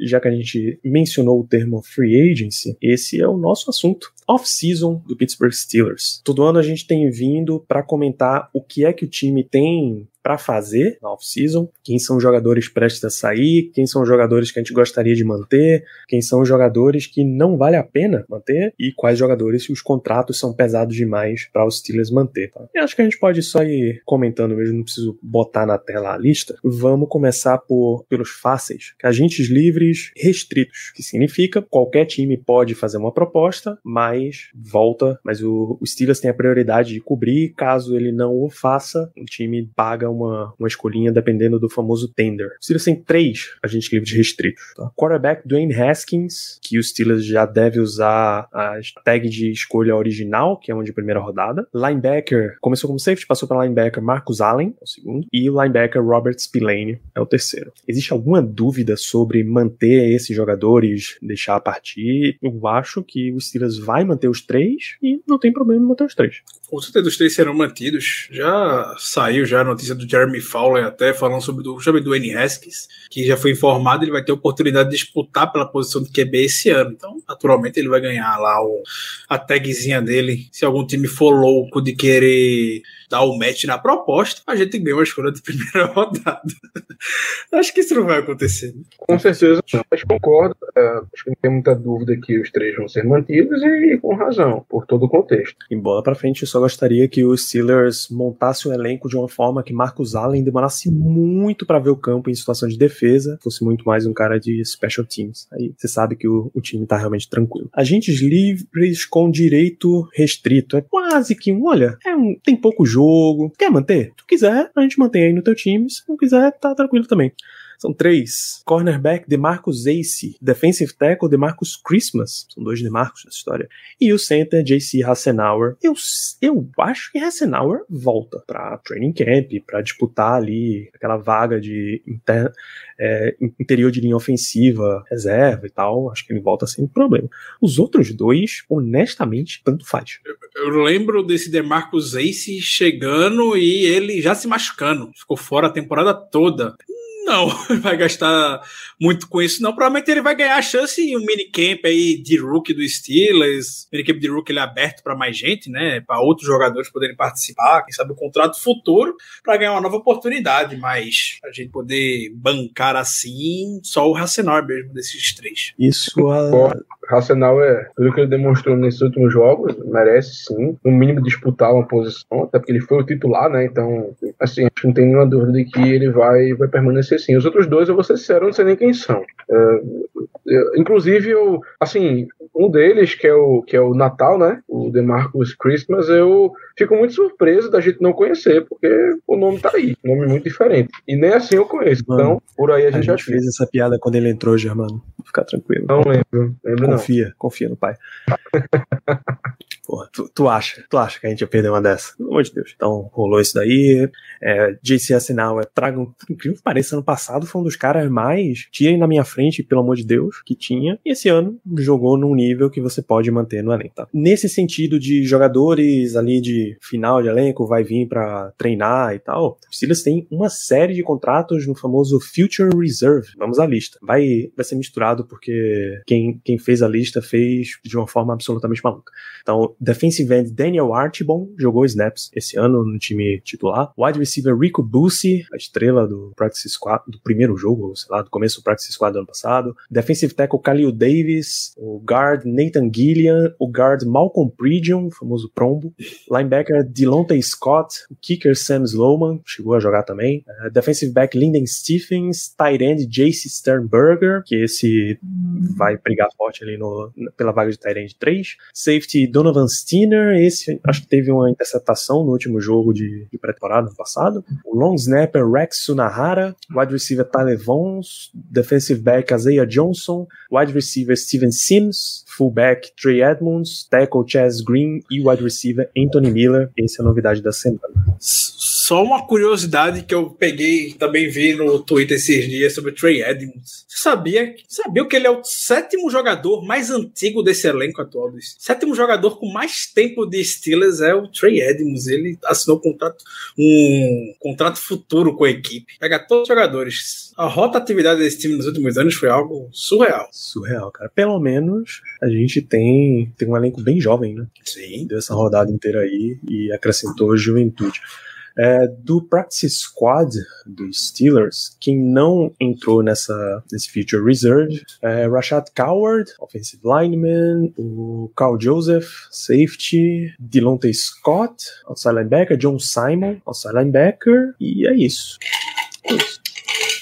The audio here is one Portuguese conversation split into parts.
Já que a gente mencionou o termo free agency, esse é o nosso assunto. Off-season do Pittsburgh Steelers. Todo ano a gente tem vindo para comentar o que é que o time tem para fazer na off-season, quem são jogadores prestes a sair, quem são jogadores que a gente gostaria de manter, quem são jogadores que não vale a pena manter e quais jogadores os contratos são pesados demais para os Steelers manter. Tá? Eu acho que a gente pode só ir comentando mesmo, não preciso botar na tela a lista. Vamos começar por pelos fáceis, agentes livres restritos, que significa qualquer time pode fazer uma proposta, mas volta, mas o, o Steelers tem a prioridade de cobrir, caso ele não o faça, o time paga uma, uma escolhinha dependendo do famoso tender. O Steelers tem três agentes livres restritos. Tá? Quarterback Dwayne Haskins, que o Steelers já deve usar a tag de escolha original, que é uma de primeira rodada. Linebacker, começou como safety, passou para linebacker Marcus Allen, é o segundo. E linebacker Robert Spillane, é o terceiro. Existe alguma dúvida sobre manter esses jogadores, deixar partir? Eu acho que o Steelers vai manter os três e não tem problema em manter os três. Com certeza os três serão mantidos. Já saiu já a notícia do Jeremy Fowler até falando sobre do, sobre do N. Haskins, que já foi informado, ele vai ter oportunidade de disputar pela posição de QB esse ano. Então, naturalmente, ele vai ganhar lá o, a tagzinha dele. Se algum time for louco de querer dar o match na proposta, a gente ganha uma escolha de primeira rodada. acho que isso não vai acontecer. né? Com certeza, não, mas concordo. é, acho que não tem muita dúvida que os três vão ser mantidos e com razão, por todo o contexto. E bola pra frente, eu só gostaria que os Steelers montassem o elenco de uma forma que Marcus Allen demorasse muito pra ver o campo em situação de defesa, fosse muito mais um cara de special teams. Aí você sabe que o, o time tá realmente tranquilo. Agentes livres com direito restrito. É quase que um, olha, é um, tem pouco jogo. Quer manter? Tu quiser, a gente mantém aí no teu time. Se não quiser, tá tranquilo também. São três. Cornerback DeMarcus Ace. Defensive tackle DeMarcus Christmas. São dois DeMarcus nessa história. E o center JC Hassenauer. Eu, eu acho que Hassenauer volta pra training camp, pra disputar ali aquela vaga de inter, é, interior de linha ofensiva, reserva e tal. Acho que ele volta sem problema. Os outros dois, honestamente, tanto faz. Eu lembro desse DeMarcus Ace chegando e ele já se machucando. Ficou fora a temporada toda. Não, vai gastar muito com isso, não. Provavelmente ele vai ganhar a chance em um minicamp aí de rookie do Steelers. Minicamp de rookie ele é aberto para mais gente, né? Para outros jogadores poderem participar, quem sabe o contrato futuro, para ganhar uma nova oportunidade. Mas a gente poder bancar assim, só o Racenor mesmo desses três. Isso a. Racional é tudo que ele demonstrou nesses últimos jogos, merece sim, no mínimo disputar uma posição, até porque ele foi o titular, né? Então, assim, acho que não tem nenhuma dúvida de que ele vai, vai permanecer sim. Os outros dois, eu vou ser sincero, eu não sei nem quem são. É, eu- inclusive, eu, assim, um deles, que é o, que é o Natal, né? O DeMarcus Christmas, eu fico muito surpreso da gente não conhecer, porque o nome tá aí, um nome muito diferente. E nem assim eu conheço. Mano, então, por aí a a gente já gente fez essa piada quando ele entrou, Germano. Fica tranquilo. Não lembro, lembro não. Confia, confia no pai. Porra, tu, tu acha, tu acha que a gente ia perder uma dessa? Pelo amor de Deus. Então, rolou isso daí. É, JC Asinal, é, traga, por incrível que pareça, ano passado foi um dos caras mais tirem na minha frente, pelo amor de Deus, que tinha. E esse ano jogou num nível que você pode manter no elenco. Tá? Nesse sentido de jogadores ali de final de elenco, vai vir pra treinar e tal, o Steelers tem uma série de contratos no famoso Future Reserve. Vamos à lista. Vai, vai ser misturado porque quem, quem fez a lista fez de uma forma absolutamente maluca. Então, defensive end Daniel Archibald jogou snaps esse ano no time titular. Wide receiver Rico Bussi, a estrela do practice squad do primeiro jogo, sei lá, do começo do practice squad do ano passado. Defensive tackle Khalil Davis, o guard Nathan Gillian, o guard Malcolm Pridgeon, o famoso Prombo. Linebacker Delonte Scott, o kicker Sam Slowman, chegou a jogar também. Uh, defensive back Lyndon Stephens, tight end Jace Sternberger, que esse vai brigar forte ali no, pela vaga de tight end 3. Safety Donovan Van Steener, esse acho que teve uma interceptação no último jogo de, de pré-temporada ano passado. O long snapper Rex Sunahara, wide receiver Tyler Vons, defensive back Isaiah Johnson, wide receiver Steven Sims, fullback Trey Edmonds, tackle Chaz Green e wide receiver Anthony Miller. Essa é a novidade da semana. Só uma curiosidade que eu peguei, também vi no Twitter esses dias sobre o Trey Edmonds. Você sabia, sabia que ele é o sétimo jogador mais antigo desse elenco atual? O sétimo jogador com mais tempo de Steelers é o Trey Edmonds. Ele assinou um contrato, um contrato futuro com a equipe. Pega todos os jogadores. A rotatividade desse time nos últimos anos foi algo surreal. Surreal, cara. Pelo menos a gente tem, tem um elenco bem jovem, né? Sim. Deu essa rodada inteira aí e acrescentou juventude. É, do Practice Squad dos Steelers, quem não entrou nessa, nesse Future Reserve é Rashad Coward, Offensive Lineman, o Carl Joseph, Safety, Delonte Scott, Outside Linebacker, John Simon, Outside Linebacker, e é isso. É isso.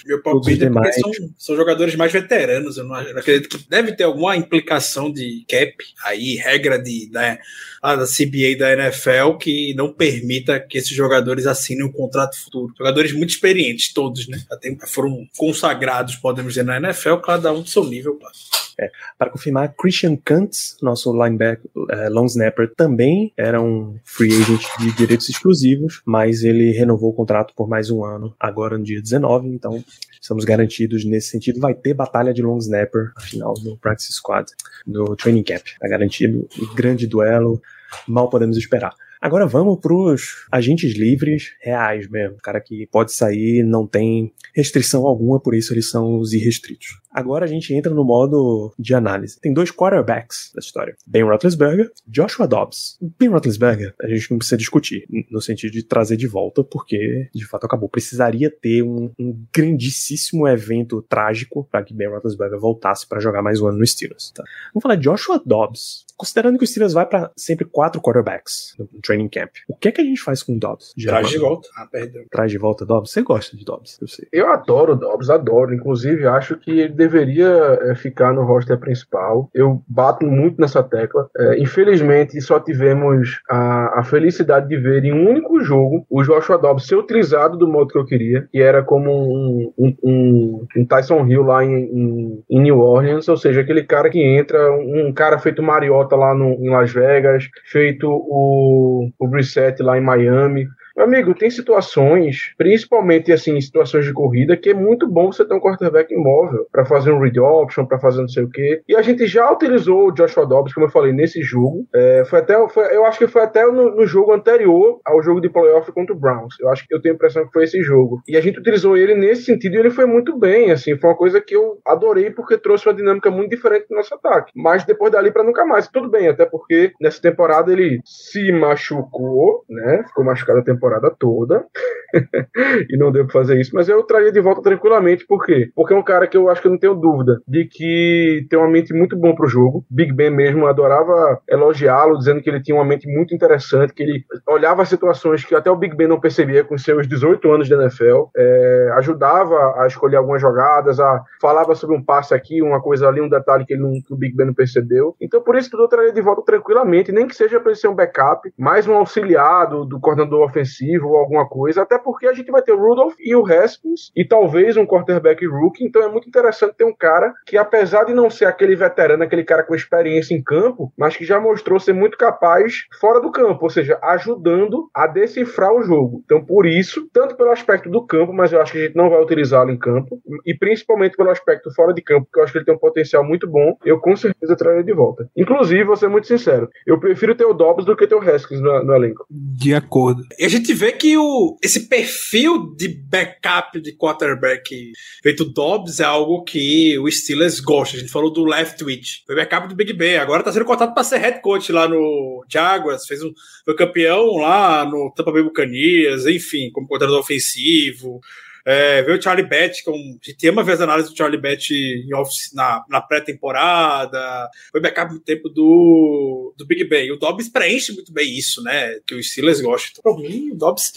Meu palpite é porque são, são jogadores mais veteranos. Eu não, eu não acredito que deve ter alguma implicação de cap aí, regra de, da, da CBA da NFL que não permita que esses jogadores assinem um contrato futuro. Jogadores muito experientes, todos, né? Até foram consagrados, podemos dizer, na NFL, cada um do seu nível, claro. É, para confirmar, Christian Kantz, nosso linebacker, é, long snapper, também era um free agent de direitos exclusivos, mas ele renovou o contrato por mais um ano, agora no dia 19, então estamos garantidos nesse sentido. Vai ter batalha de long snapper, afinal, no practice squad, no training camp. Tá garantido, grande duelo, mal podemos esperar. Agora vamos pros agentes livres reais mesmo. Cara que pode sair, não tem restrição alguma, por isso eles são os irrestritos. Agora a gente entra no modo de análise. Tem dois quarterbacks da história: Ben Roethlisberger, Joshua Dobbs. Ben Roethlisberger, a gente não precisa discutir, no sentido de trazer de volta, porque de fato acabou. Precisaria ter um, um grandíssimo evento trágico para que Ben Roethlisberger voltasse para jogar mais um ano no Steelers. Tá? Vamos falar de Joshua Dobbs. Considerando que o Steelers vai para sempre quatro quarterbacks no training camp, o que é que a gente faz com o Dobbs? Traz de volta. Ah, perdão. Traz de volta Dobbs? Você gosta de Dobbs, eu sei. Eu adoro o Dobbs, adoro. Inclusive, acho que ele deveria é, ficar no roster principal. Eu bato muito nessa tecla. É, infelizmente, só tivemos a, a, felicidade de ver em um único jogo o Joshua Dobbs ser utilizado do modo que eu queria, que era como um, um, um, um Tyson Hill lá em, em, em, New Orleans, ou seja, aquele cara que entra, um cara feito Mariota lá no, em Las Vegas, feito o, o Brissett lá em Miami, meu amigo, tem situações, principalmente assim, situações de corrida, que é muito bom você ter um quarterback imóvel para fazer um read option, para fazer não sei o quê. E a gente já utilizou o Joshua Dobbs, como eu falei, nesse jogo. É, foi até, foi, eu acho que foi até no, no, jogo anterior ao jogo de playoff contra o Browns. Eu acho que eu tenho a impressão que foi esse jogo. E a gente utilizou ele nesse sentido e ele foi muito bem, assim, foi uma coisa que eu adorei porque trouxe uma dinâmica muito diferente do nosso ataque. Mas depois dali para nunca mais. Tudo bem, até porque nessa temporada ele se machucou, né? Ficou machucado a temporada temporada toda e não deu pra fazer isso, mas eu traria de volta tranquilamente, por quê? Porque é um cara que eu acho que eu não tenho dúvida de que tem uma mente muito bom pro jogo. Big Ben mesmo adorava elogiá-lo, dizendo que ele tinha uma mente muito interessante, que ele olhava situações que até o Big Ben não percebia com seus 18 anos de NFL, é, ajudava a escolher algumas jogadas, a, falava sobre um passe aqui, uma coisa ali, um detalhe que, ele não, que o Big Ben não percebeu. Então, por isso, tudo eu traria de volta tranquilamente, nem que seja para ele ser um backup, mais um auxiliado do coordenador ofensivo ou alguma coisa, até porque a gente vai ter o Rudolph e o Haskins e talvez um quarterback rookie, então é muito interessante ter um cara que, apesar de não ser aquele veterano, aquele cara com experiência em campo, mas que já mostrou ser muito capaz fora do campo, ou seja, ajudando a decifrar o jogo. Então, por isso, tanto pelo aspecto do campo, mas eu acho que a gente não vai utilizá-lo em campo, e principalmente pelo aspecto fora de campo, porque eu acho que ele tem um potencial muito bom, eu com certeza traria de volta. Inclusive, vou ser muito sincero, eu prefiro ter o Dobbs do que ter o Haskins no, no elenco. De acordo. E a gente vê que o, esse perfil de backup de quarterback feito Dobbs é algo que o Steelers gosta. A gente falou do left twitch. Foi backup do Big Ben. Agora tá sendo cotado para ser head coach lá no Jaguars. Fez um, foi campeão lá no Tampa Bay Buccaneers. Enfim, como coordenador ofensivo. É, o Charlie Batch, que é um, a gente ama ver as análises do Charlie Batch em office, na, na pré-temporada. Foi backup no tempo do, do Big Ben. O Dobbs preenche muito bem isso, né? Que os Steelers gostam. Então, pra mim, o Dobbs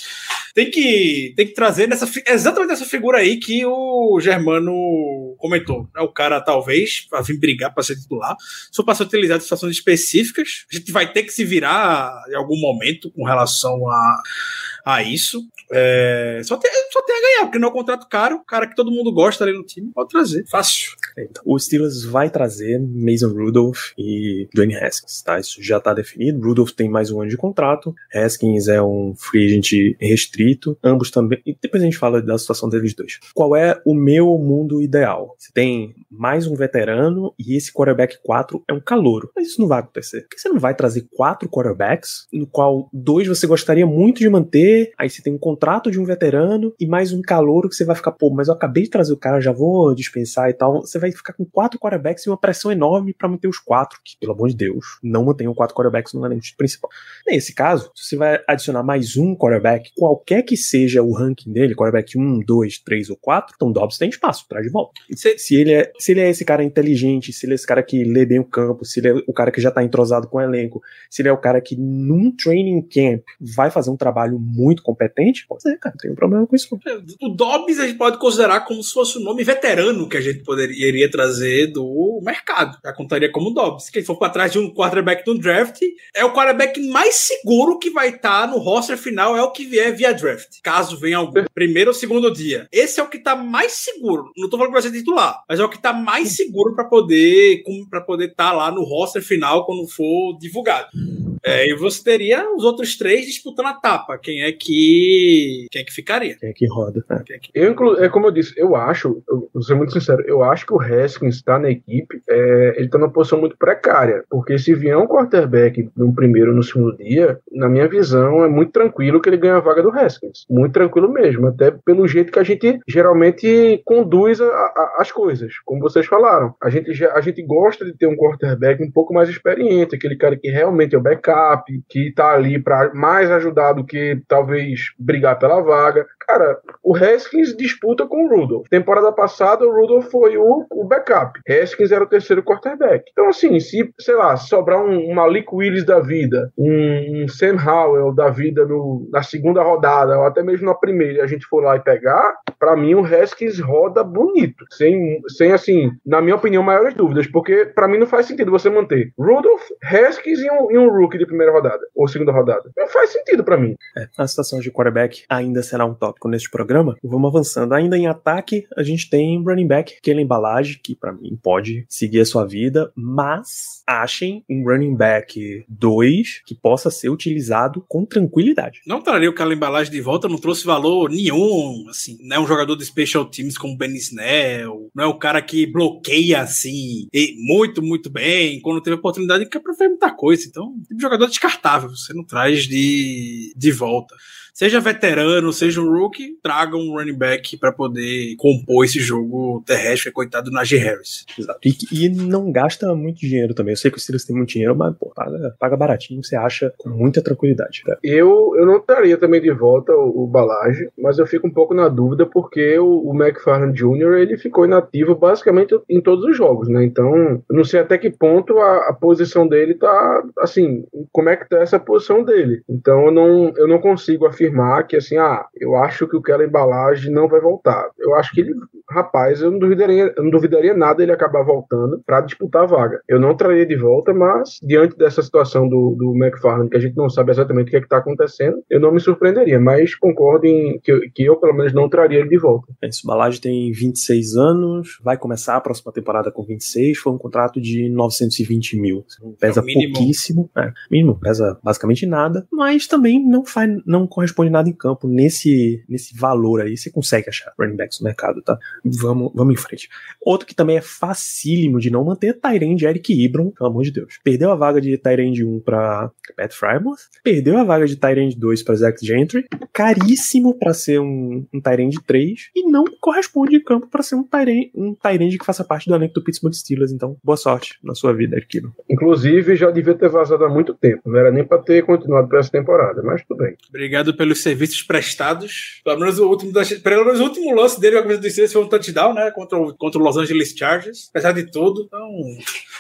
tem que, tem que trazer nessa, exatamente essa figura aí que o Germano comentou. Né? O cara, talvez, para vir brigar para ser titular, só para ser utilizado em situações específicas. A gente vai ter que se virar em algum momento com relação a, a isso. É, só, tem, só tem a ganhar, porque não é um contrato caro, cara que todo mundo gosta ali no time, pode trazer. Fácil. O Steelers vai trazer Mason Rudolph e Dwayne Haskins, tá? Isso já tá definido. Rudolph tem mais um ano de contrato, Haskins é um free agent restrito, ambos também. E depois a gente fala da situação deles dois. Qual é o meu mundo ideal? Você tem mais um veterano e esse quarterback 4 é um calouro. Mas isso não vai acontecer. Por que você não vai trazer quatro quarterbacks, no qual dois você gostaria muito de manter, aí você tem um contrato de um veterano e mais um calouro que você vai ficar, pô, mas eu acabei de trazer o cara, já vou dispensar e tal. Você vai ficar com quatro quarterbacks e uma pressão enorme para manter os quatro, que, pelo amor de Deus, não mantenham quatro quarterbacks no elenco principal. Nesse caso, você vai adicionar mais um quarterback, qualquer que seja o ranking dele, quarterback 1, 2, 3 ou 4, então Dobbs tem espaço, traz de volta. Se, se, ele é, se ele é esse cara inteligente, se ele é esse cara que lê bem o campo, se ele é o cara que já tá entrosado com o elenco, se ele é o cara que num training camp vai fazer um trabalho muito competente, pode ser, cara, não tem um problema com isso. O Dobbs a gente pode considerar como se fosse o nome veterano que a gente poderia iria trazer do mercado. Já contaria como Dobbs. Quem for para trás de um quarterback no draft, é o quarterback mais seguro que vai estar tá no roster final, é o que vier via draft. Caso venha algum. Primeiro ou segundo dia. Esse é o que tá mais seguro. Não tô falando que vai ser titular, mas é o que tá mais seguro para poder para poder estar tá lá no roster final quando for divulgado. É, e você teria os outros três disputando a tapa. Quem é que. Quem é que ficaria? Quem é que roda? É, é que... Eu, é como eu disse, eu acho, eu vou ser muito sincero, eu acho que o Haskins está na equipe, é, ele está numa posição muito precária. Porque se vier um quarterback no primeiro ou no segundo dia, na minha visão, é muito tranquilo que ele ganhe a vaga do Haskins. Muito tranquilo mesmo. Até pelo jeito que a gente geralmente conduz a, a, as coisas. Como vocês falaram. A gente, a gente gosta de ter um quarterback um pouco mais experiente, aquele cara que realmente é o backup backup, que tá ali para mais ajudar do que talvez brigar pela vaga. Cara, o Haskins disputa com o Rudolph. Temporada passada, o Rudolph foi o, o backup. Haskins era o terceiro quarterback. Então, assim, se, sei lá, sobrar um, um Malik Willis da vida, um, um Sam Howell da vida no, na segunda rodada, ou até mesmo na primeira, e a gente for lá e pegar, para mim o Haskins roda bonito. Sem, sem, assim, na minha opinião, maiores dúvidas. Porque para mim não faz sentido você manter Rudolph, Haskins e um, e um rookie de primeira rodada, ou segunda rodada. Não faz sentido para mim. É, a situação de quarterback ainda será um tópico neste programa. Vamos avançando. Ainda em ataque, a gente tem running back, aquela embalagem, que para mim pode seguir a sua vida, mas achem um running back 2 que possa ser utilizado com tranquilidade. Não traria aquela embalagem de volta, não trouxe valor nenhum, assim, não é um jogador de special teams como Ben Snell, não é o cara que bloqueia assim, muito, muito bem, quando teve oportunidade, que é pra ver muita coisa. Então, tipo jogador descartável, você não traz de, de volta seja veterano, seja um rookie, traga um running back para poder compor esse jogo terrestre, coitado do Najee Harris. Exato. E, e, não gasta muito dinheiro também. Eu sei que os Steelers têm muito dinheiro, mas pô, paga, paga baratinho, você acha com muita tranquilidade. Né? Eu, eu não traria também de volta o, o Balage, mas eu fico um pouco na dúvida porque o, o McFarland Jr. ele ficou inativo basicamente em todos os jogos, né? Então, eu não sei até que ponto a, a posição dele tá, assim, como é que tá essa posição dele. Então, eu não, eu não consigo afirmar afirmar que assim, ah, eu acho que aquela embalagem não vai voltar. Eu acho que ele, rapaz, eu não duvidaria, eu não duvidaria nada ele acabar voltando para disputar a vaga. Eu não traria de volta, mas diante dessa situação do, do McFarland, que a gente não sabe exatamente o que é está acontecendo, eu não me surpreenderia, mas concordo em que, que eu, pelo menos, não traria ele de volta. Esse embalagem tem 26 anos, vai começar a próxima temporada com 26, foi um contrato de 920 mil. Pesa é pouquíssimo, é, mínimo, pesa basicamente nada, mas também não faz, não corresponde responde nada em campo nesse, nesse valor aí, você consegue achar running backs no mercado, tá? Vamos, vamos em frente. Outro que também é facílimo de não manter é Tyrande Eric Ibram, pelo amor de Deus. Perdeu a vaga de Tyrande 1 para Pat Frymouth, perdeu a vaga de Tyrande 2 para Zach Gentry, caríssimo para ser um, um Tyrande 3 e não corresponde em campo para ser um Tyrande, um Tyrande que faça parte do elenco do Pittsburgh Steelers. Então, boa sorte na sua vida, Eric Ibram. Inclusive, já devia ter vazado há muito tempo, não era nem para ter continuado para essa temporada, mas tudo bem. Obrigado pelo pelos serviços prestados. Pelo menos o último, pelo menos o último lance dele com a camisa dos Steelers foi um touchdown, né? Contra o, contra o Los Angeles Chargers. Apesar de tudo. Então,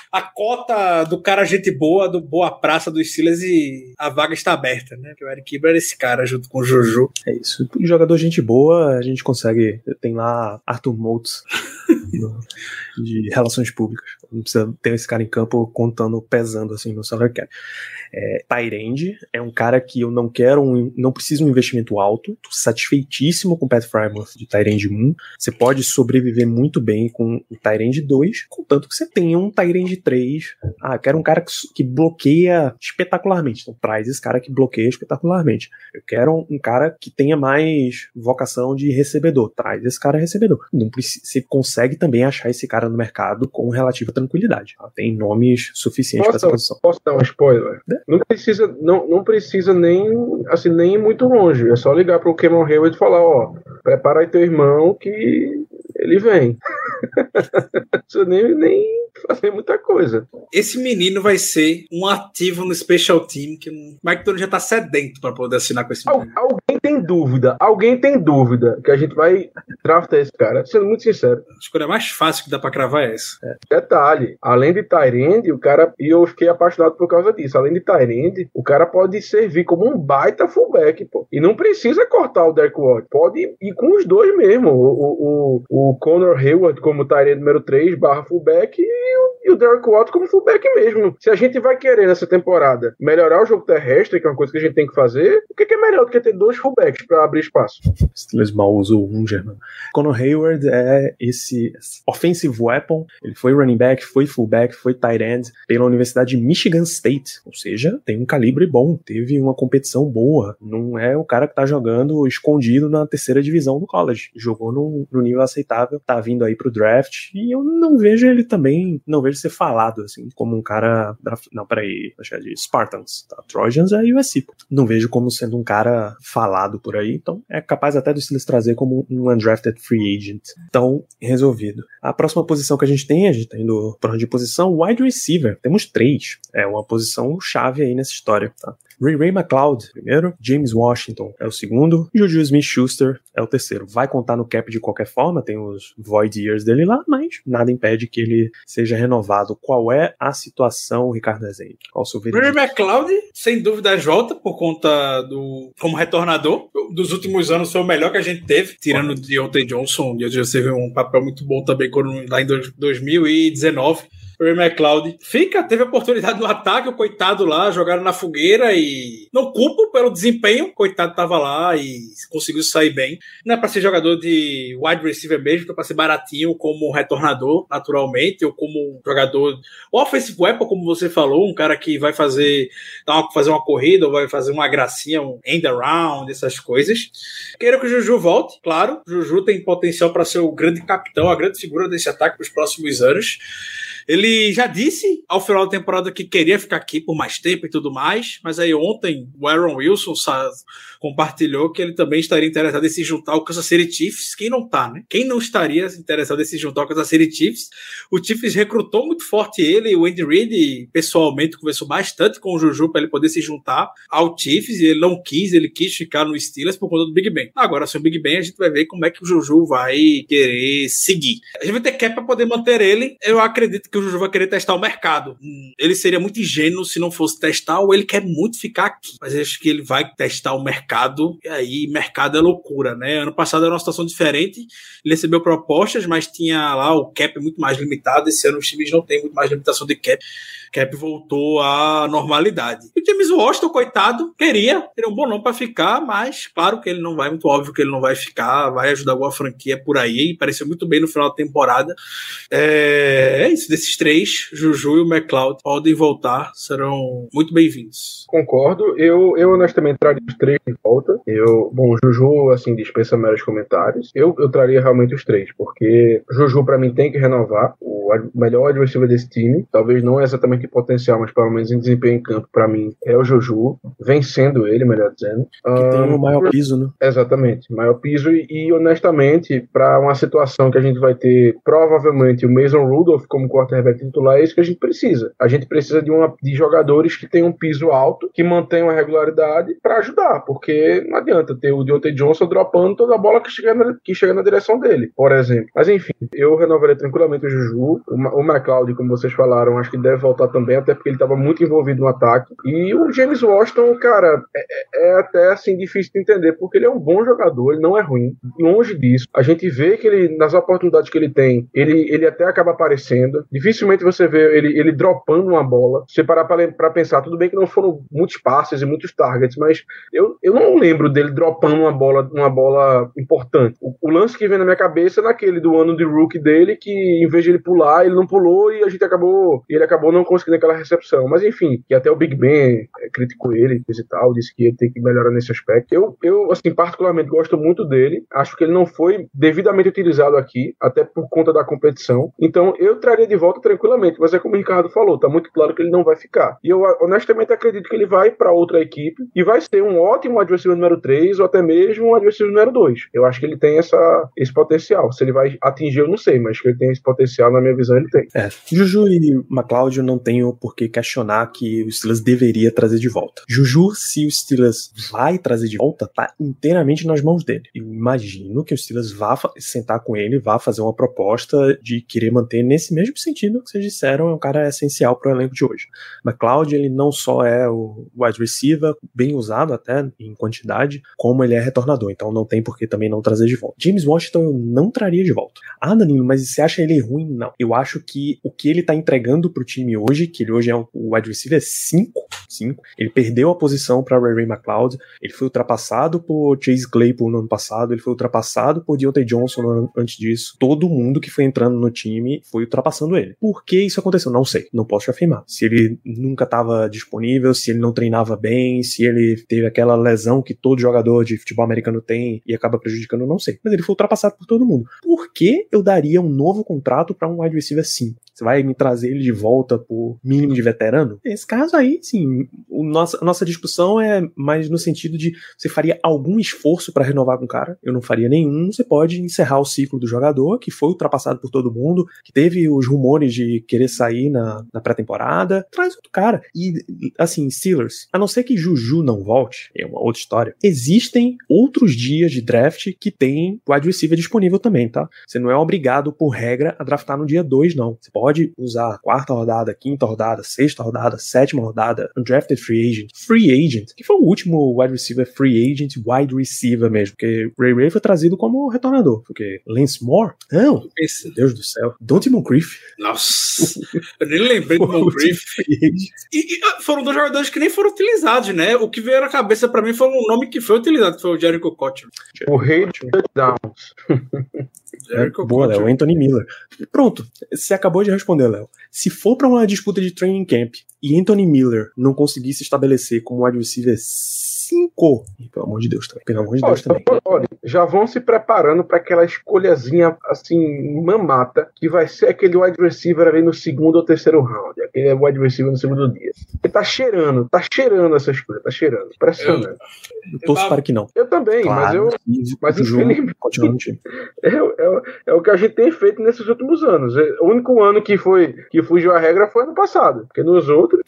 a cota do cara gente boa, do boa praça dos Steelers e a vaga está aberta, né? Que o Eric Ibra era esse cara junto com o Juju. É isso. Jogador gente boa, a gente consegue. Tem lá Arthur Moultz de relações públicas. Não precisa ter esse cara em campo contando, pesando assim no salary cap. É, Tyrande é um cara que eu não quero, um, não preciso um investimento alto. Tô satisfeitíssimo com o Pat Frymouth de Tyrande 1. Você pode sobreviver muito bem com o Tyrande 2, contanto que você tenha um Tyrande 3. Ah, quero um cara que, que bloqueia espetacularmente. Então traz esse cara que bloqueia espetacularmente. Eu quero um, um cara que tenha mais vocação de recebedor. Traz esse cara recebedor. Não preci- você consegue também achar esse cara no mercado com relativa tranquilidade. tá? Tem nomes suficientes para essa posição. posso dar um spoiler? Não precisa, não, não precisa nem, assim, nem ir muito longe. É só ligar pro Cameron Hayward e falar, ó, prepara aí teu irmão que ele vem. não precisa nem, nem fazer muita coisa. Esse menino vai ser um ativo no Special Team que o Mike Tony já tá sedento para poder assinar com esse Al- menino. Tem dúvida, alguém tem dúvida que a gente vai draftar esse cara, sendo muito sincero. A escolha mais fácil que dá para cravar é essa. Detalhe, além de Tyrande, o cara, e eu fiquei apaixonado por causa disso, além de Tyrande, o cara pode servir como um baita fullback, pô. E não precisa cortar o Derek Watt, pode ir com os dois mesmo. O, o, o, o Connor Hayward como Tyrande número 3 barra fullback e o, e o Derek Watt como fullback mesmo. Se a gente vai querer nessa temporada melhorar o jogo terrestre, que é uma coisa que a gente tem que fazer, o que, que é melhor do que ter dois fullbacks para abrir espaço? Steelers mal usou um German. Conor Hayward é esse offensive weapon. Ele foi running back, foi fullback, foi tight end pela Universidade de Michigan State. Ou seja, tem um calibre bom, teve uma competição boa. Não é o cara que tá jogando escondido na terceira divisão do college. Jogou no, no nível aceitável, tá vindo aí pro draft. E eu não vejo ele também, não vejo ser falado assim, como um cara. Não, peraí, é de Spartans. Tá? Trojans é USC. Não vejo como sendo um cara falado por aí. Então é capaz até do Steelers trazer como um undrafted free agent. Então, resolvido. A próxima posição que a gente tem, a gente tá indo ordem de posição, wide receiver. Temos três. É uma posição chave aí nessa história, tá? Ray Ray McLeod, primeiro. James Washington é o segundo. Juju Smith-Schuster é o terceiro. Vai contar no cap de qualquer forma, tem os void years dele lá, mas nada impede que ele seja renovado. Qual é a situação, Ricardo Rezende? Qual o seu Ray veredito? McLeod, sem dúvidas, volta por conta do. como retornador. Dos últimos anos foi o melhor que a gente teve, tirando o Deontay Johnson. E já teve um papel muito bom também quando, lá em dois- 2019. Ray McLeod fica, teve oportunidade no ataque, o coitado lá, jogaram na fogueira e não culpo pelo desempenho, o coitado tava lá e conseguiu sair bem. Não é pra ser jogador de wide receiver mesmo, é pra ser baratinho como retornador, naturalmente, ou como jogador offensive weapon, como você falou, um cara que vai fazer, dar uma- fazer uma corrida, ou vai fazer uma gracinha, um end around, essas coisas. Quero que o Juju volte, claro. O Juju tem potencial para ser o grande capitão, a grande figura desse ataque para os próximos anos. Ele já disse ao final da temporada que queria ficar aqui por mais tempo e tudo mais, mas aí ontem o Aaron Wilson compartilhou que ele também estaria interessado em se juntar ao Kansas City Chiefs. Quem não tá, né? Quem não estaria interessado em se juntar ao Kansas City Chiefs? O Chiefs recrutou muito forte ele, o Andy Reid pessoalmente conversou bastante com o Juju para ele poder se juntar ao Chiefs e ele não quis, ele quis ficar no Steelers por conta do Big Ben. Agora, sem o Big Ben, a gente vai ver como é que o Juju vai querer seguir. A gente vai ter cap para poder manter ele. Eu acredito que o Juju vai querer testar o mercado. Ele seria muito ingênuo se não fosse testar, ou ele quer muito ficar aqui. Mas acho que ele vai testar o mercado, e aí mercado é loucura, né? Ano passado era uma situação diferente, ele recebeu propostas, mas tinha lá o cap muito mais limitado. Esse ano os times não têm muito mais limitação de cap. Cap voltou à normalidade. E o James Washington, coitado, queria, teria um bom nome para ficar, mas claro que ele não vai, muito óbvio que ele não vai ficar, vai ajudar alguma franquia por aí, e pareceu muito bem no final da temporada. É, é isso, desses três, Juju e o McLeod podem voltar, serão muito bem-vindos. Concordo. Eu, eu honestamente traria os três de volta. Eu, bom, o Juju, assim, dispensa meros comentários. Eu, eu traria realmente os três, porque Juju, pra mim, tem que renovar. O ad- melhor adversário desse time, talvez não exatamente em potencial, mas pelo menos em desempenho em campo, pra mim, é o Juju, vencendo ele, melhor dizendo. Que tem Ah, o maior piso, né? Exatamente, maior piso e, e, honestamente, para uma situação que a gente vai ter provavelmente o Mason Rudolph como quarterback quarterback titular, é isso que a gente precisa. A gente precisa de, uma, de jogadores que tenham um piso alto, que mantenham a regularidade para ajudar, porque não adianta ter o Deontay Johnson dropando toda a bola que chega, na, que chega na direção dele, por exemplo. Mas enfim, eu renovaria tranquilamente o Juju. O, o McLeod, como vocês falaram, acho que deve voltar também, até porque ele estava muito envolvido no ataque. E o James Washington, cara, é, é até assim difícil de entender, porque ele é um bom jogador, ele não é ruim. Longe disso. A gente vê que ele, nas oportunidades que ele tem, ele, ele até acaba aparecendo. Dificilmente você vê ele, ele dropando uma bola. Se você parar pra pensar, tudo bem que não foram muitos passes e muitos targets, mas eu, eu não lembro dele dropando uma bola, uma bola importante. O, o lance que vem na minha cabeça é naquele do ano de rookie dele, que em vez de ele pular, ele não pulou e a gente acabou. Ele acabou não conseguindo aquela recepção. Mas enfim, que até o Big Ben é, criticou ele e tal, disse que ia ter que melhorar nesse aspecto. Eu, eu, assim, particularmente gosto muito dele. Acho que ele não foi devidamente utilizado aqui, até por conta da competição. Então eu traria de volta tranquilamente, mas é como o Ricardo falou, tá muito claro que ele não vai ficar. E eu honestamente acredito que ele vai para outra equipe e vai ser um ótimo adversário número 3 ou até mesmo um adversário número 2. Eu acho que ele tem essa, esse potencial. Se ele vai atingir, eu não sei, mas que ele tem esse potencial, na minha visão, ele tem. É, Juju e McLeod não tenho por que questionar que o Steelers deveria trazer de volta. Juju, se o Steelers vai trazer de volta, tá inteiramente nas mãos dele. Eu imagino que o Steelers vá sentar com ele, vá fazer uma proposta de querer manter nesse mesmo sentido que vocês disseram, é um cara essencial para o elenco de hoje. McLeod, ele não só é o wide receiver, bem usado até em quantidade, como ele é retornador, então não tem por que também não trazer de volta. James Washington eu não traria de volta. Ah, Danilo, mas você acha ele ruim? Não. Eu acho que o que ele tá entregando pro time hoje, que ele hoje é um- o wide receiver 5, 5, ele perdeu a posição para Ray McLeod, ele foi ultrapassado por Chase Claypool no ano passado, ele foi ultrapassado por Deontay Johnson antes disso. Todo mundo que foi entrando no time foi ultrapassando ele. Por que isso aconteceu? Não sei, não posso te afirmar. Se ele nunca estava disponível, se ele não treinava bem, se ele teve aquela lesão que todo jogador de futebol americano tem e acaba prejudicando, não sei. Mas ele foi ultrapassado por todo mundo. Por que eu daria um novo contrato para um wide receiver 5? Você vai me trazer ele de volta por mínimo de veterano? Nesse caso aí, sim, o nossa, a nossa discussão é mais no sentido de você faria algum esforço para renovar com o cara? Eu não faria nenhum. Você pode encerrar o ciclo do jogador, que foi ultrapassado por todo mundo, que teve os rumores de querer sair na, na pré-temporada. Traz outro cara. E, assim, Steelers, a não ser que Juju não volte, é uma outra história. Existem outros dias de draft que tem wide receiver disponível também, tá? Você não é obrigado, por regra, a draftar no dia 2, não. Você pode usar quarta rodada, quinta rodada, sexta rodada, sétima rodada, undrafted free agent, free agent, que foi o último wide receiver free agent, wide receiver mesmo, porque Ray Ray foi trazido como retornador, porque Lance Moore? Não, Esse- meu Deus do céu. Dante Moncrief. Nossa, eu nem lembrei do o Moncrief. E, e, ah, foram dois jogadores que nem foram utilizados, né? O que veio na cabeça pra mim foi um nome que foi utilizado, que foi o Jericho Cotcher. O rei dos touchdowns. Jericho Boa, Cotcher. Léo, Anthony Miller. Pronto, você acabou de responder, Léo. Se for pra uma disputa de training camp e Anthony Miller não conseguir se estabelecer como wide receiver 5, pelo amor de Deus também, pelo amor de Deus também. Olha, olha, já vão se preparando para aquela escolhazinha assim, mamata, que vai ser aquele wide receiver ali no segundo ou terceiro round. Aquele wide receiver no segundo dia. Ele tá cheirando, tá cheirando essa escolha, tá cheirando. Impressionante. Eu torço para que não. Eu, também, mas eu. mas infelizmente-. É, é- é o que a gente tem feito nesses últimos anos. É, O único ano que foi que fugiu a regra foi ano passado. Porque nos outros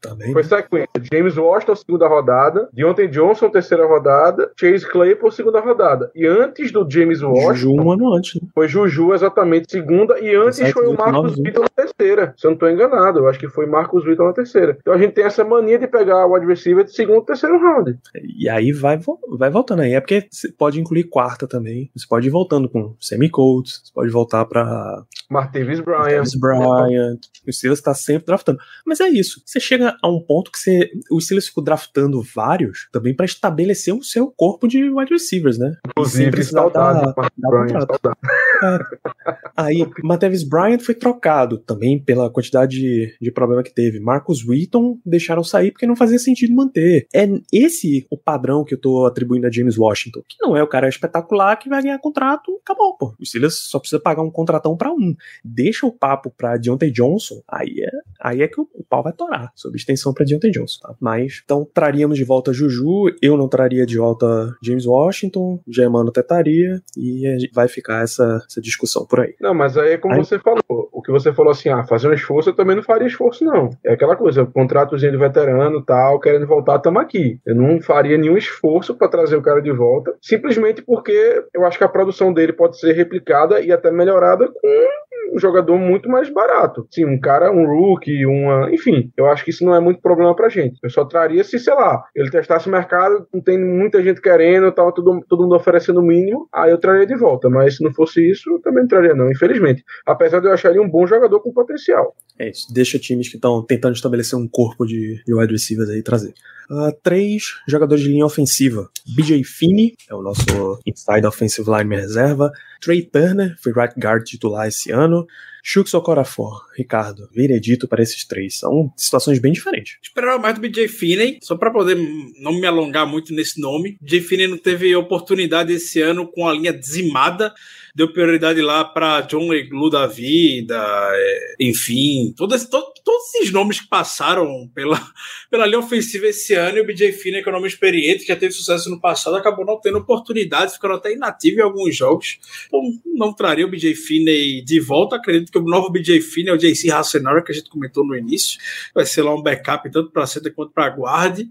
Também. foi sequência. James Washington, segunda rodada. Deontay Johnson, terceira rodada. Chase Claypool, segunda rodada. E antes do James Juju Washington, um ano antes. Né? foi Juju exatamente segunda. E antes Sete, foi o Marcos nove, Vitor na terceira. Se eu não estou enganado. Eu acho que foi Marcos Vitor na terceira. Então a gente tem essa mania de pegar o wide receiver de segundo e terceiro round. E aí vai, vai voltando aí. É porque você pode incluir quarta também. Você pode ir voltando com Sammy Coates. Você pode voltar pra Martavis Bryant. Travis Bryant. O Steelers tá sempre draftando. Mas é isso. Você chega a um ponto que você, o Steelers ficou draftando vários também pra estabelecer o seu corpo de wide receivers, né? sem Inclusive, precisar saudade. dar- dar contrato. saudade. Aí, Martavis Bryant foi trocado também pela quantidade de, de problema que teve. Marcus Wheaton deixaram sair porque não fazia sentido manter. É esse o padrão que eu tô atribuindo a James Washington. Que não é o cara espetacular que vai ganhar contrato, acabou, pô. O Steelers só precisa pagar um contratão pra um. Deixa o papo pra Deontay Johnson, aí é, aí é que o, o pau vai torar, sob extensão pra Deontay Johnson, tá? Mas, então, traríamos de volta Juju, eu não traria de volta James Washington, Germano tetaria, e é- vai ficar essa essa discussão por aí. Não, mas aí é como Aí- você falou. O que você falou assim, ah, fazer um esforço, eu também não faria esforço, não. É aquela coisa, contratozinho de veterano tal, querendo voltar, tamo aqui. Eu não faria nenhum esforço para trazer o cara de volta, simplesmente porque eu acho que a produção dele pode ser replicada e até melhorada com um jogador muito mais barato. Sim, um cara, um rookie, uma. Enfim, eu acho que isso não é muito problema pra gente. Eu só traria se, sei lá, ele testasse o mercado, não tem muita gente querendo, tava todo, todo mundo oferecendo o mínimo, aí eu traria de volta. Mas se não fosse isso, eu também não traria, não, infelizmente. Apesar de eu achar ele um bom jogador com potencial. É isso, deixa times que estão tentando estabelecer um corpo de, de wide receivers aí trazer. Ah, três jogadores de linha ofensiva. BJ Finney, é o nosso inside offensive lineman reserva. Trey Turner, foi right guard titular esse ano. Chuks Okorafor, Ricardo, veredito para esses três. São situações bem diferentes. Esperava mais do BJ Finney, só para poder não me alongar muito nesse nome. BJ Finney não teve oportunidade esse ano com a linha dizimada. Deu prioridade lá para John Leglu da vida, é, enfim, todos, to- todos esses nomes que passaram pela, pela linha ofensiva esse ano. E o BJ Finney, que é um nome experiente, que já teve sucesso no passado, acabou não tendo oportunidade, ficando até inativo em alguns jogos. Então, não traria o BJ Finney de volta. Acredito que o novo BJ Finney é o JC Hassenauer, que a gente comentou no início. Vai ser lá um backup tanto para center quanto para guarde.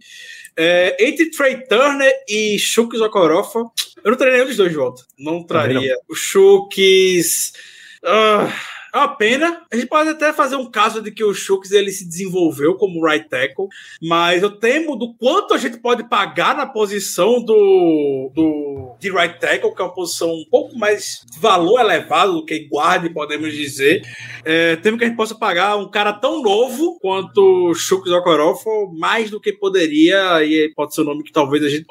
É, entre Trey Turner e Shooks Okorofa, eu não traria nenhum dos dois de volta. Não traria. O Shooks. ah, é uma pena. A gente pode até fazer um caso de que o Shooks ele se desenvolveu como right tackle, mas eu temo do quanto a gente pode pagar na posição do, do de right tackle, que é uma posição um pouco mais de valor elevado do que guarde, podemos dizer. É, temo que a gente possa pagar um cara tão novo quanto o Shooks Okorofo, mais do que poderia, e pode ser um nome que talvez a gente.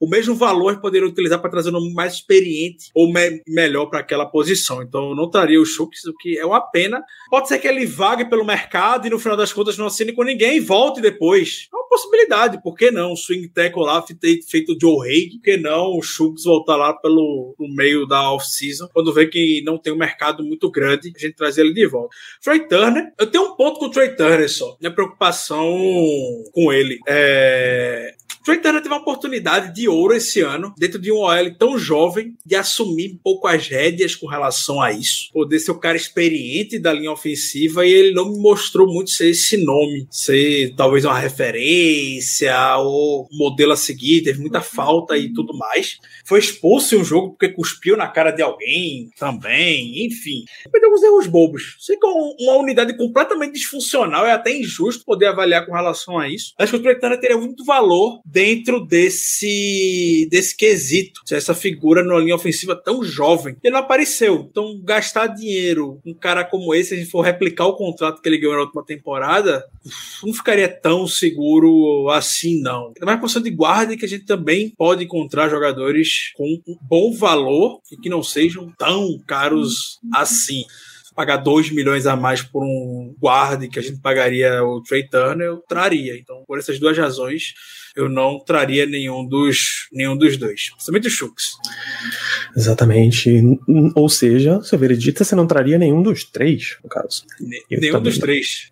O mesmo valor poderia utilizar para trazer um nome mais experiente ou me- melhor para aquela posição. Então eu não traria o Shooks, o que é uma pena. Pode ser que ele vague pelo mercado e no final das contas não assine com ninguém e volte depois. É uma possibilidade, por que não? O swing tackle lá feito, o Joe Haig, por que não o Shooks voltar lá pelo meio da off-season, quando vê que não tem um mercado muito grande, a gente traz ele de volta. Trey Turner, eu tenho um ponto com o Trey Turner só. Minha preocupação com ele é. Trey Turner teve uma oportunidade de ouro esse ano, dentro de um OL tão jovem, de assumir um pouco as rédeas com relação a isso. Poder ser o cara experiente da linha ofensiva e ele não me mostrou muito ser esse nome, ser talvez uma referência ou modelo a seguir, teve muita falta e tudo mais. Foi expulso em um jogo porque cuspiu na cara de alguém também, enfim. Cometeu alguns erros bobos. Sei que é um- uma unidade completamente disfuncional, é até injusto poder avaliar com relação a isso. Acho que o Trey Turner teria muito valor dentro desse, desse quesito. Essa figura numa linha ofensiva tão jovem. Ele não apareceu. Então, gastar dinheiro um cara como esse, se a gente for replicar o contrato que ele ganhou na última temporada, não ficaria tão seguro assim, não. É mais posição de guarda que a gente também pode encontrar jogadores com um bom valor e que não sejam tão caros assim. Pagar 2 milhões a mais por um guarda que a gente pagaria o Trey Turner, eu traria. Então, por essas duas razões, eu não traria nenhum dos, nenhum dos dois. Principalmente o Shooks. Exatamente. Ou seja, seu veredito você não traria nenhum dos três, no caso. Ne- Eu nenhum dos não. três.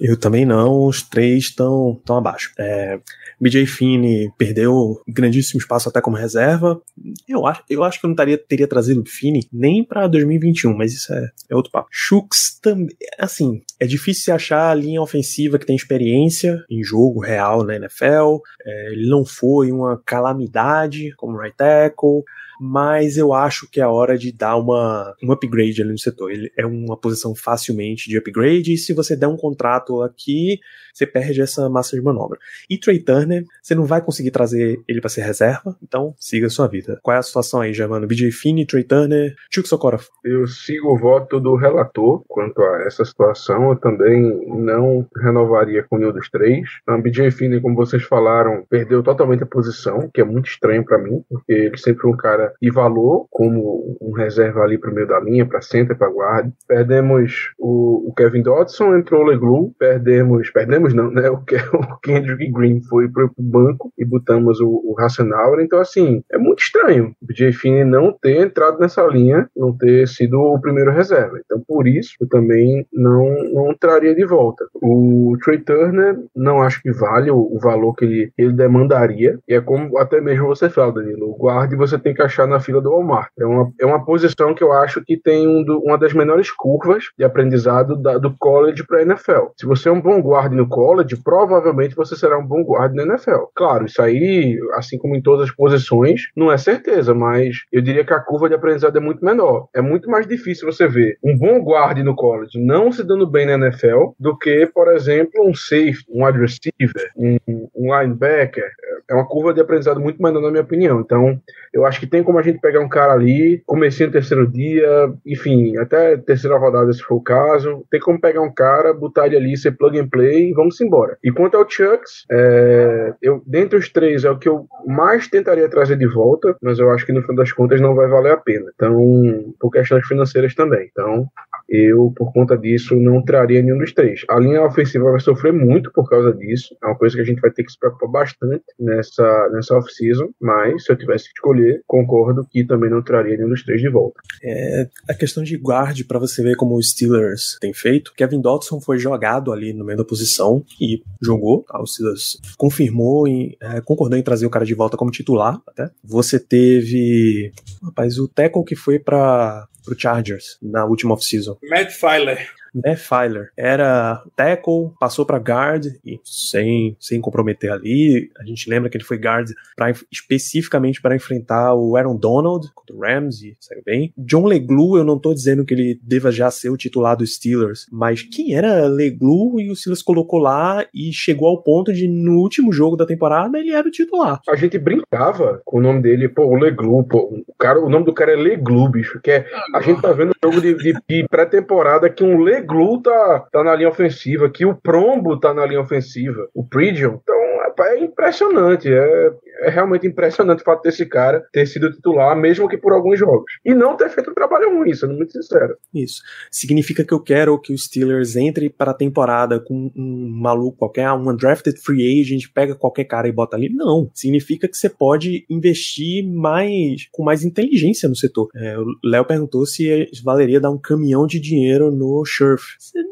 Eu também não, os três estão tão abaixo. É, BJ Finney perdeu grandíssimo espaço até como reserva. Eu acho, eu acho que eu não taria, teria trazido o Finney nem pra 2021, mas isso é, é outro papo. Shooks também, assim, é difícil achar a linha ofensiva que tem experiência em jogo real na NFL. É, ele não foi uma calamidade como right tackle mas eu acho que é a hora de dar uma, um upgrade ali no setor. Ele é uma posição facilmente de upgrade, e se você der um contrato aqui, você perde essa massa de manobra. E Trey Turner, você não vai conseguir trazer ele para ser reserva, então siga a sua vida. Qual é a situação aí, Germano? BJ Finney, Trey Turner, Chuck Socorro. Eu sigo o voto do relator quanto a essa situação. Também não renovaria com nenhum dos três. A BJ Finney, como vocês falaram, perdeu totalmente a posição, que é muito estranho para mim, porque ele sempre foi um cara de valor, como um reserva ali pro meio da linha, para center, para guarda. Perdemos o, o Kevin Dodson, entrou o Leglu. Perdemos, perdemos não, né? O, o Kendrick Green foi pro banco e botamos o, o Hassenauer. Então, assim, é muito estranho o BJ Finney não ter entrado nessa linha, não ter sido o primeiro reserva. Então, por isso, eu também não, não traria de volta. O Trey Turner não acho que vale o, o valor que ele, ele demandaria. E é como até mesmo você fala, Danilo. O guarde você tem que achar na fila do Walmart. É uma, é uma posição que eu acho que tem um do, uma das menores curvas de aprendizado da, do college para NFL. Se você é um bom guarde no college, provavelmente você será um bom guarde na NFL. Claro, isso aí, assim como em todas as posições, não é certeza, mas eu diria que a curva de aprendizado é muito menor. É muito mais difícil você ver um bom guarde no college não se dando bem na NFL do que, por exemplo, um safety, um wide receiver, um, um linebacker. É uma curva de aprendizado muito menor, na minha opinião. Então, eu acho que tem como a gente pegar um cara ali, comecinho no terceiro dia, enfim, até terceira rodada, se for o caso. Tem como pegar um cara, botar ele ali, ser plug and play e vamos embora. E quanto ao Chucks, é, eu, dentre os três, é o que eu mais tentaria trazer de volta, mas eu acho que no fim das contas não vai valer a pena. Então, por questões financeiras também. Então, eu, por conta disso, não traria nenhum dos três. A linha ofensiva vai sofrer muito por causa disso. É uma coisa que a gente vai ter que se preocupar bastante nessa, nessa off-season. Mas, se eu tivesse que escolher, concordo que também não traria nenhum dos três de volta. É, a questão de guarde, para você ver como os Steelers têm feito, Kevin Dodson foi jogado ali no meio da posição e jogou. Tá? O Steelers confirmou e é, concordou em trazer o cara de volta como titular. Até. Você teve. Rapaz, o tackle que foi para pro Chargers na última off-season. Matt Filer. Né, Filer era tackle, passou para guard e sem, sem comprometer ali. A gente lembra que ele foi guard pra, especificamente para enfrentar o Aaron Donald contra o Rams e saiu bem. John Leglu, eu não tô dizendo que ele deva já ser o titular dos Steelers, mas quem era Leglu e o Steelers colocou lá e chegou ao ponto de no último jogo da temporada ele era o titular. A gente brincava com o nome dele, pô, o Leglu, pô, o, cara, o nome do cara é Leglu, bicho, que é, a gente tá vendo jogo de, de, de pré-temporada que um Leglu tá, tá na linha ofensiva, que o Prombo tá na linha ofensiva, o Pridion. Então, é impressionante. É, é realmente impressionante o fato desse cara ter sido titular, mesmo que por alguns jogos. E não ter feito um trabalho ruim, sendo muito sincero. Isso. Significa que eu quero que os Steelers entre para a temporada com um maluco qualquer, um undrafted free agent, pega qualquer cara e bota ali. Não. Significa que você pode investir mais com mais inteligência no setor. É, o Léo perguntou se valeria dar um caminhão de dinheiro no Scherf. Você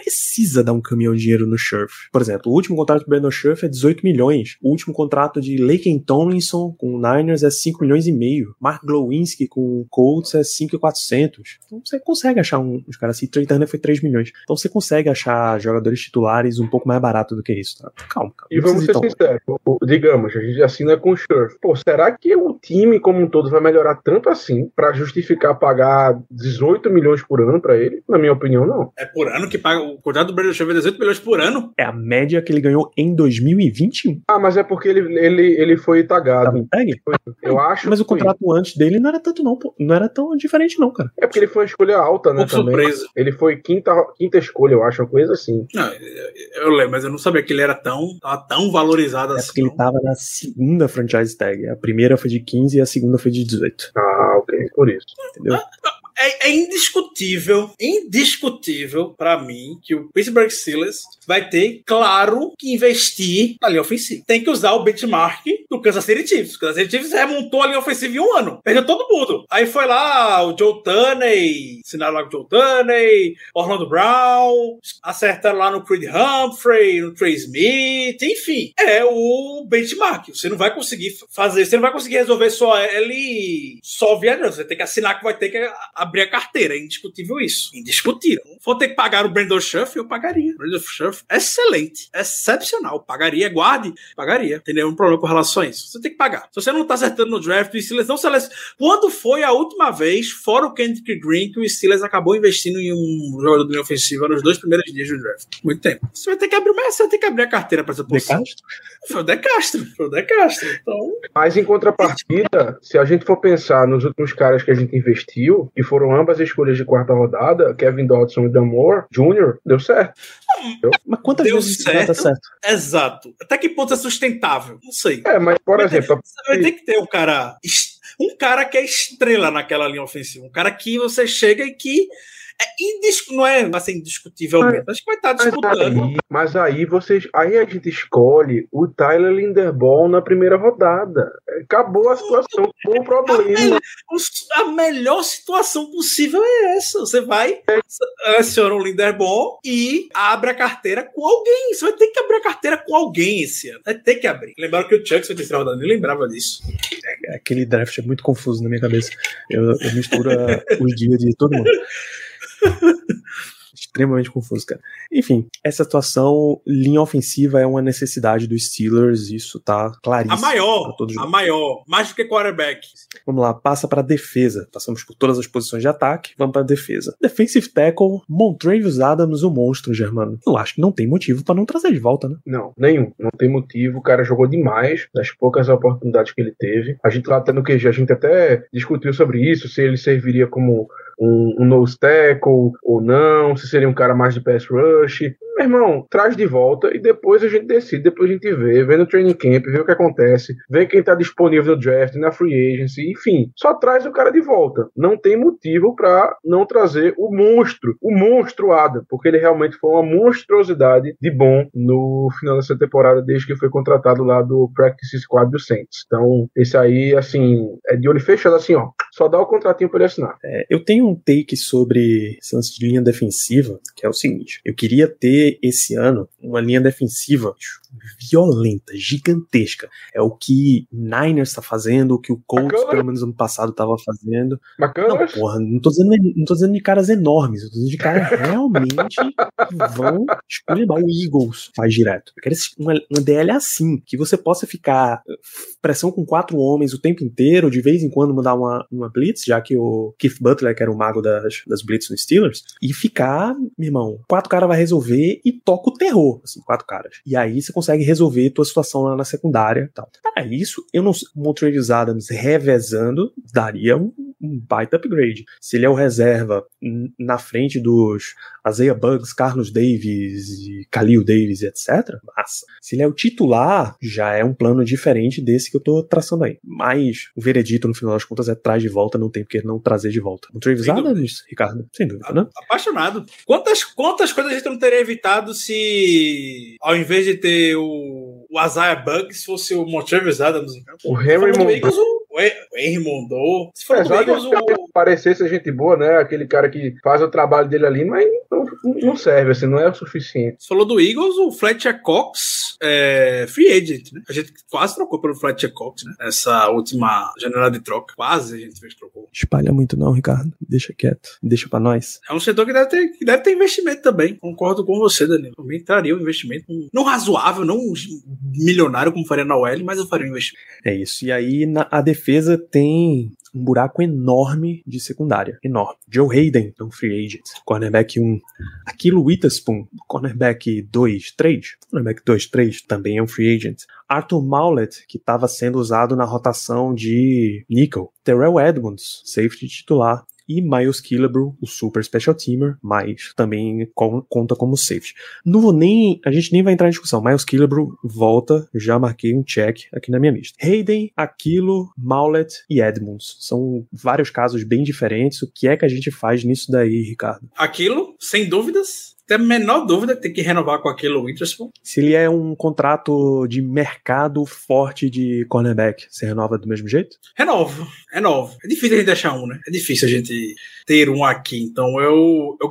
precisa dar um caminhão de dinheiro no Scherf. Por exemplo, o último contrato do Brandon Scherf é 18 milhões. O último contrato de Laken Tomlinson com o Niners é 5 milhões e meio. Mark Glowinski com o Colts é 5,400. Então você consegue achar um, uns caras assim. Trey Turner foi 3 milhões. Então você consegue achar jogadores titulares um pouco mais barato do que isso. Tá? Calma, calma. E vamos ser sinceros. Digamos, a gente assina com o Scherf. Pô, será que o time como um todo vai melhorar tanto assim para justificar pagar 18 milhões por ano para ele? Na minha opinião, não. É por ano que paga. O contrato do Brandon Scherf é 18 milhões por ano. É a média que ele ganhou em 2021. Ah, mas é porque ele, ele, ele foi tagado. Em tag? Eu acho Mas o que foi. contrato antes dele não era tanto não, pô. Não era tão diferente não, cara. É porque ele foi uma escolha alta, né? Um pouco também. surpresa. Ele foi quinta, quinta escolha, eu acho, uma coisa assim. Não, eu lembro, mas eu não sabia que ele era tão, tava tão valorizado É assim. porque ele tava na segunda franchise tag. A primeira foi de 15 e a segunda foi de 18. Ah, ok, por isso. Entendeu? É, é indiscutível, indiscutível pra mim que o Pittsburgh Steelers vai ter, claro, que investir na linha ofensiva. Tem que usar o benchmark do Kansas City Chiefs. O Kansas City Chiefs remontou a linha ofensiva em um ano. Perdeu todo mundo. Aí foi lá o Joe Tunney, assinaram lá o Joe Tunney, Orlando Brown, acertaram lá no Creed Humphrey, no Trey Smith, enfim. É o benchmark. Você não vai conseguir fazer, você não vai conseguir resolver só ele só via não. Você tem que assinar que vai ter que abrir a carteira. É indiscutível isso. Indiscutível. Se for ter que pagar o Brandon Schuff, eu pagaria. Brandon Schuff, excelente. Excepcional. Pagaria, guarde, pagaria. Tem nenhum problema com relação a isso. Você tem que pagar. Se você não tá acertando no draft, o Steelers não seleciona. Quando foi a última vez, fora o Kendrick Green, que o Steelers acabou investindo em um jogador de linha ofensiva nos dois primeiros dias do draft? Muito tempo. Você vai ter que abrir, mas você vai ter que abrir a carteira para essa posição. Castro? Foi o De Castro. Foi o De Castro. Então, Mas em contrapartida, se a gente for pensar nos últimos caras que a gente investiu, que foram ambas escolhas de quarta rodada, Kevin Dodson e Dan Moore Jr., deu certo. Mas quantas Deu vezes vai dar certo. certo? exato. Até que ponto é sustentável? Não sei. É, mas por Vai ter- exemplo, Você vai ter que ter um cara. Um cara que é estrela naquela linha ofensiva. Um cara que você chega e que é indis... não é assim, indiscutivelmente. Acho que vai estar Mas disputando. aí, mas aí vocês. Aí a gente escolhe o Tyler Linderbaum na primeira rodada. Acabou a situação, acabou o problema. Os- A melhor situação possível é essa. Você vai, seleciona o Linderbaum e abre a carteira com alguém. Você vai ter que abrir a carteira com alguém esse ano. Vai ter que abrir. Lembraram que o Chuck foi terceira rodada, nem lembrava disso. Aquele draft é muito confuso na minha cabeça. Eu, eu misturo a- os dias de todo mundo. Extremamente confuso, cara. Enfim, essa situação, linha ofensiva é uma necessidade dos Steelers, isso tá claríssimo. A maior, a maior. Mais do que quarterback. Vamos lá, passa para defesa. Passamos por todas as posições de ataque, vamos para defesa. Defensive tackle, Montravius Adams, o monstro, Germano. Eu acho que não tem motivo para não trazer de volta, né? Não, nenhum. Não tem motivo. O cara jogou demais das poucas oportunidades que ele teve. A gente lá até no QG, a gente até discutiu sobre isso, se ele serviria como um, um nose tackle ou não, se seria um cara mais de pass rush. Meu irmão, traz de volta e depois a gente decide, depois a gente vê, vê no training camp, vê o que acontece, vê quem tá disponível no draft, na free agency, enfim, só traz o cara de volta. Não tem motivo pra não trazer o monstro, o monstro Adam, porque ele realmente foi uma monstruosidade de bom no final dessa temporada, desde que foi contratado lá do Practice Squad do Saints. Então, esse aí, assim, é de olho fechado, assim, ó, só dá o contratinho pra ele assinar. É, eu tenho um take sobre esse lance de linha defensiva, que é o seguinte: eu queria ter esse ano uma linha defensiva violenta, gigantesca. É o que Niners tá fazendo, o que o Colts, Bacana. pelo menos ano passado, tava fazendo. Não, Bacana? porra, não tô dizendo, não tô dizendo de caras enormes, eu tô dizendo de caras realmente que vão esculhambar. O Eagles faz direto. Eu quero uma, uma DL assim, que você possa ficar eh, pressão com quatro homens o tempo inteiro, de vez em quando mandar uma, uma blitz, já que o Keith Butler, que era o mago das, das blitz no Steelers, e ficar, meu irmão, quatro caras vai resolver e toca o terror, assim, quatro caras. E aí você consegue resolver tua situação lá na secundária e tal. Para isso, eu não Montrevious Adams revezando daria um, um baita upgrade. Se ele é o reserva na frente dos Isaiah Bugs, Carlos Davis Khalil Davis, etc. Massa. Se ele é o titular, já é um plano diferente desse que eu tô traçando aí. Mas o veredito, no final das contas, é traz de volta, não tem porque não trazer de volta. O Adams, Ricardo? Sem dúvida, né? Apaixonado. Quantas, quantas coisas a gente não teria evitado se, ao invés de ter o, o Isaiah Bugs, fosse o Montrevious Adams em campo? O Se Henry. Eagles, o, o Hen- o Henry Mondou. Se for Eagles, de o, parecer ser gente boa, né? Aquele cara que faz o trabalho dele ali, mas não, não serve, assim, não é o suficiente. Você falou do Eagles, o Fletcher Cox é free agent, né? A gente quase trocou pelo Fletcher Cox, né? Essa última janela de troca. Quase a gente fez trocou. Espalha muito não, Ricardo. Deixa quieto. Deixa pra nós. É um setor que deve ter, que deve ter investimento também. Concordo com você, Danilo. Também traria um investimento não razoável, não milionário como faria na OL, mas eu faria um investimento. É isso. E aí na, a defesa tem um buraco enorme de secundária. Enorme. Joe Hayden, um free agent. Cornerback 1. Aquilo Witherspoon, cornerback 2, 3. Cornerback 2, 3 também é um free agent. Arthur Maulet, que estava sendo usado na rotação de nickel. Terrell Edmonds, safety titular. E Miles Killebrew, o super special teamer, mas também con- conta como safety. Não vou nem. A gente nem vai entrar em discussão. Miles Killebrew volta, já marquei um check aqui na minha lista. Hayden, Aquilo, Maulet e Edmonds. São vários casos bem diferentes. O que é que a gente faz nisso daí, Ricardo? Aquilo, sem dúvidas, tem a menor dúvida que tem que renovar com aquilo Witherspoon. Se ele é um contrato de mercado forte de cornerback, você renova do mesmo jeito? Renovo, renovo. É difícil a gente achar um, né? É difícil a gente ter um aqui. Então eu, eu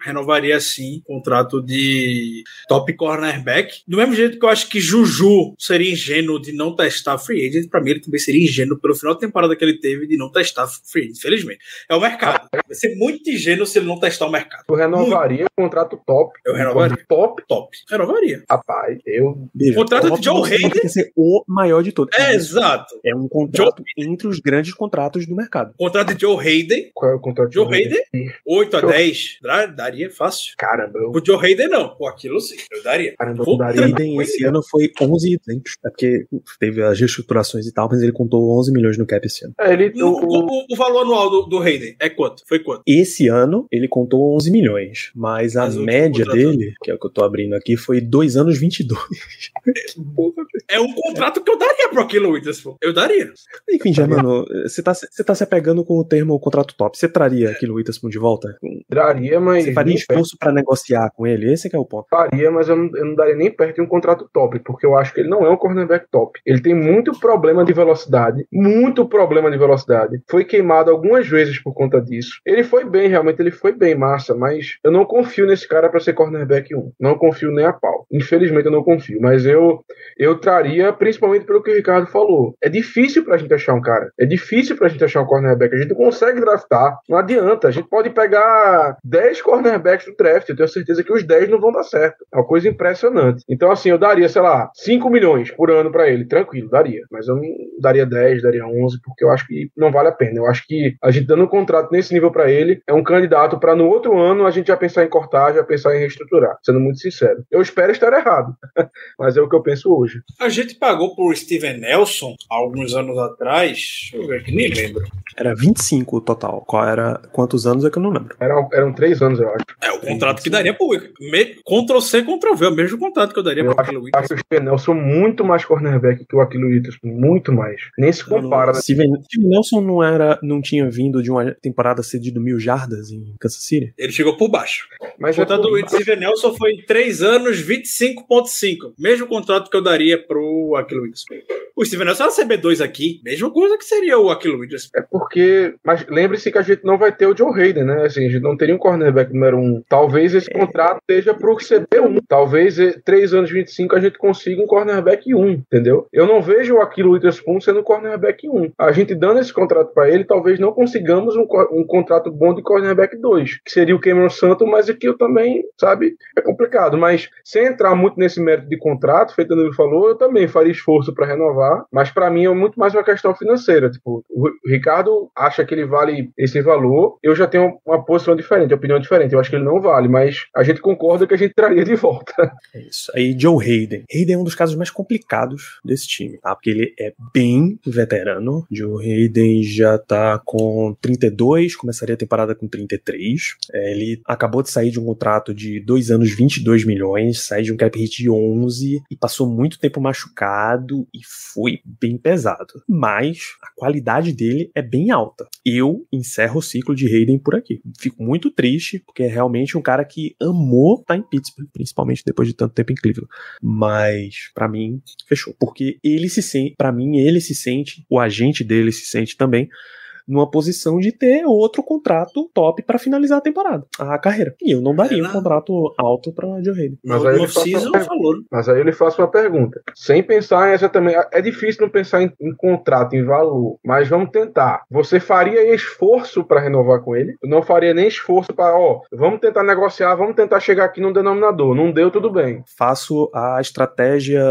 renovaria sim o contrato de top cornerback. Do mesmo jeito que eu acho que Juju seria ingênuo de não testar free agent, pra mim ele também seria ingênuo pelo final da temporada que ele teve de não testar free agent. Infelizmente. É o mercado. Vai ser muito ingênuo se ele não testar o mercado. Eu renovaria o contrato top. Eu renovaria. Top. Top. Renovaria. Rapaz, eu. Veja, Contrato top de Joe Hayden? ser o maior de todos. É, exato. É um contrato entre os grandes contratos do mercado. Contrato de Joe Hayden. Qual é o contrato? Joe Hayden? 8 a Joe- 10. Dá- Daria fácil. Caramba, eu. O Joe Hayden não. O aquilo sim. Eu daria. Caramba, eu Puta daria. Hayden esse ano foi 11, é porque teve as reestruturações e tal, mas ele contou 11 milhões no cap esse ano. É, ele, O, o, o, valor anual do, do Hayden é quanto? Foi quanto? Esse ano ele contou 11 milhões, mas a Mas média contrato. dele, que é o que eu tô abrindo aqui, foi 2 anos 22. É um contrato que eu daria pro Aquilo Witherspoon. Eu daria. Enfim, Germano, você tá, você tá se apegando com o termo contrato top. Você traria aquilo Witherspoon de volta? Daria, mas. Você faria esforço pra negociar com ele? Esse que é o ponto. Faria, mas eu não, eu não daria nem perto de um contrato top, porque eu acho que ele não é um cornerback top. Ele tem muito problema de velocidade, muito problema de velocidade. Foi queimado algumas vezes por conta disso. Ele foi bem, realmente, ele foi bem, massa, mas eu não confio nesse cara pra ser cornerback 1. Não confio nem a pau. Infelizmente eu não confio, mas eu eu traria principalmente pelo que o Ricardo falou. É difícil pra gente achar um cara. É difícil pra gente achar um cornerback. A gente consegue draftar. Não adianta. A gente pode pegar 10 cornerbacks do draft. Eu tenho certeza que os 10 não vão dar certo. É uma coisa impressionante. Então, assim, eu daria, sei lá, 5 milhões por ano pra ele. Tranquilo, daria. Mas eu não daria 10, daria 11, porque eu acho que não vale a pena. Eu acho que a gente dando um contrato nesse nível pra ele é um candidato pra no outro ano a gente já pensar em cortar, já pensar em reestruturar. Sendo muito sincero. Eu espero estar errado. Mas é o que eu penso hoje. A gente pagou por Steven Nelson há alguns anos atrás. Deixa eu ver aqui, nem lembro. Era 25 o total. Qual era. Quantos anos é que eu não lembro. Eram, eram três anos, eu acho. É o contrato que daria pro Wick. Me- Ctrl C, Ctrl V. É o mesmo contrato que eu daria Eu pro Aquilo acho que o Steven Nelson muito mais cornerback que o Aquilo Witherspoon. Muito mais. Nem se compara, né? Steven, Steven Nelson não era. não tinha vindo de uma temporada cedido mil jardas em Kansas City? Ele chegou por baixo. Mas é contrato por- do Steven Nelson foi 3 anos, 25,5. Mesmo contrato que eu daria pro Aquilo Witherspoon. O Steven Nelson era CB2 aqui. Mesma coisa que seria o Aquilo Witherspoon. É porque. Mas lembre-se que a gente não vai ter o Joe Hayden, né? Assim, a gente não teria um cornerback número um. Talvez esse contrato esteja pro CB1. Talvez eh, 3 anos 25 a gente consiga um cornerback 1, entendeu? Eu não vejo o Aquilo Witherspoon sendo cornerback 1. A gente dando esse contrato para ele, talvez não consigamos um, um contrato bom de cornerback 2, que seria o Cameron Santos, mas aqui eu também, sabe, é complicado. Mas sem entrar muito nesse mérito de contrato, feito o falou, eu também faria esforço para renovar, mas para mim é muito mais uma questão financeira. Tipo, o Ricardo acha que ele vale esse valor, eu já tenho uma posição diferente, opinião diferente. Eu acho que ele não vale, mas a gente concorda que a gente traria de volta. É isso. Aí Joe Hayden. Hayden é um dos casos mais complicados desse time, tá? Porque ele é bem veterano. Joe Hayden já tá com 32, começaria a temporada com 33. É, ele acabou de sair de um contrato de 2 anos, 22 milhões, sai de um cap hit de 11 e passou muito tempo machucado e foi bem pesado. Mas a qualidade dele é bem alta. Eu encerro o ciclo de Hayden por aqui. Fico muito triste, porque é realmente um cara que amou estar em Pittsburgh, principalmente depois de tanto tempo em Cleveland. Mas, pra mim, fechou. Porque ele se sente, para mim, ele se sente, o agente dele se sente também, numa posição de ter outro contrato top pra finalizar a temporada, a carreira. E eu não daria É, um contrato alto pra Joe Hayden. Mas aí no ele faz falou. né? Mas aí eu lhe faço uma pergunta. Sem pensar em exatamente. É difícil não pensar em, em contrato, em valor. Mas vamos tentar. Você faria esforço para renovar com ele? Eu não faria nem esforço para, ó, vamos tentar negociar, vamos tentar chegar aqui num denominador. Não deu, tudo bem. Faço a estratégia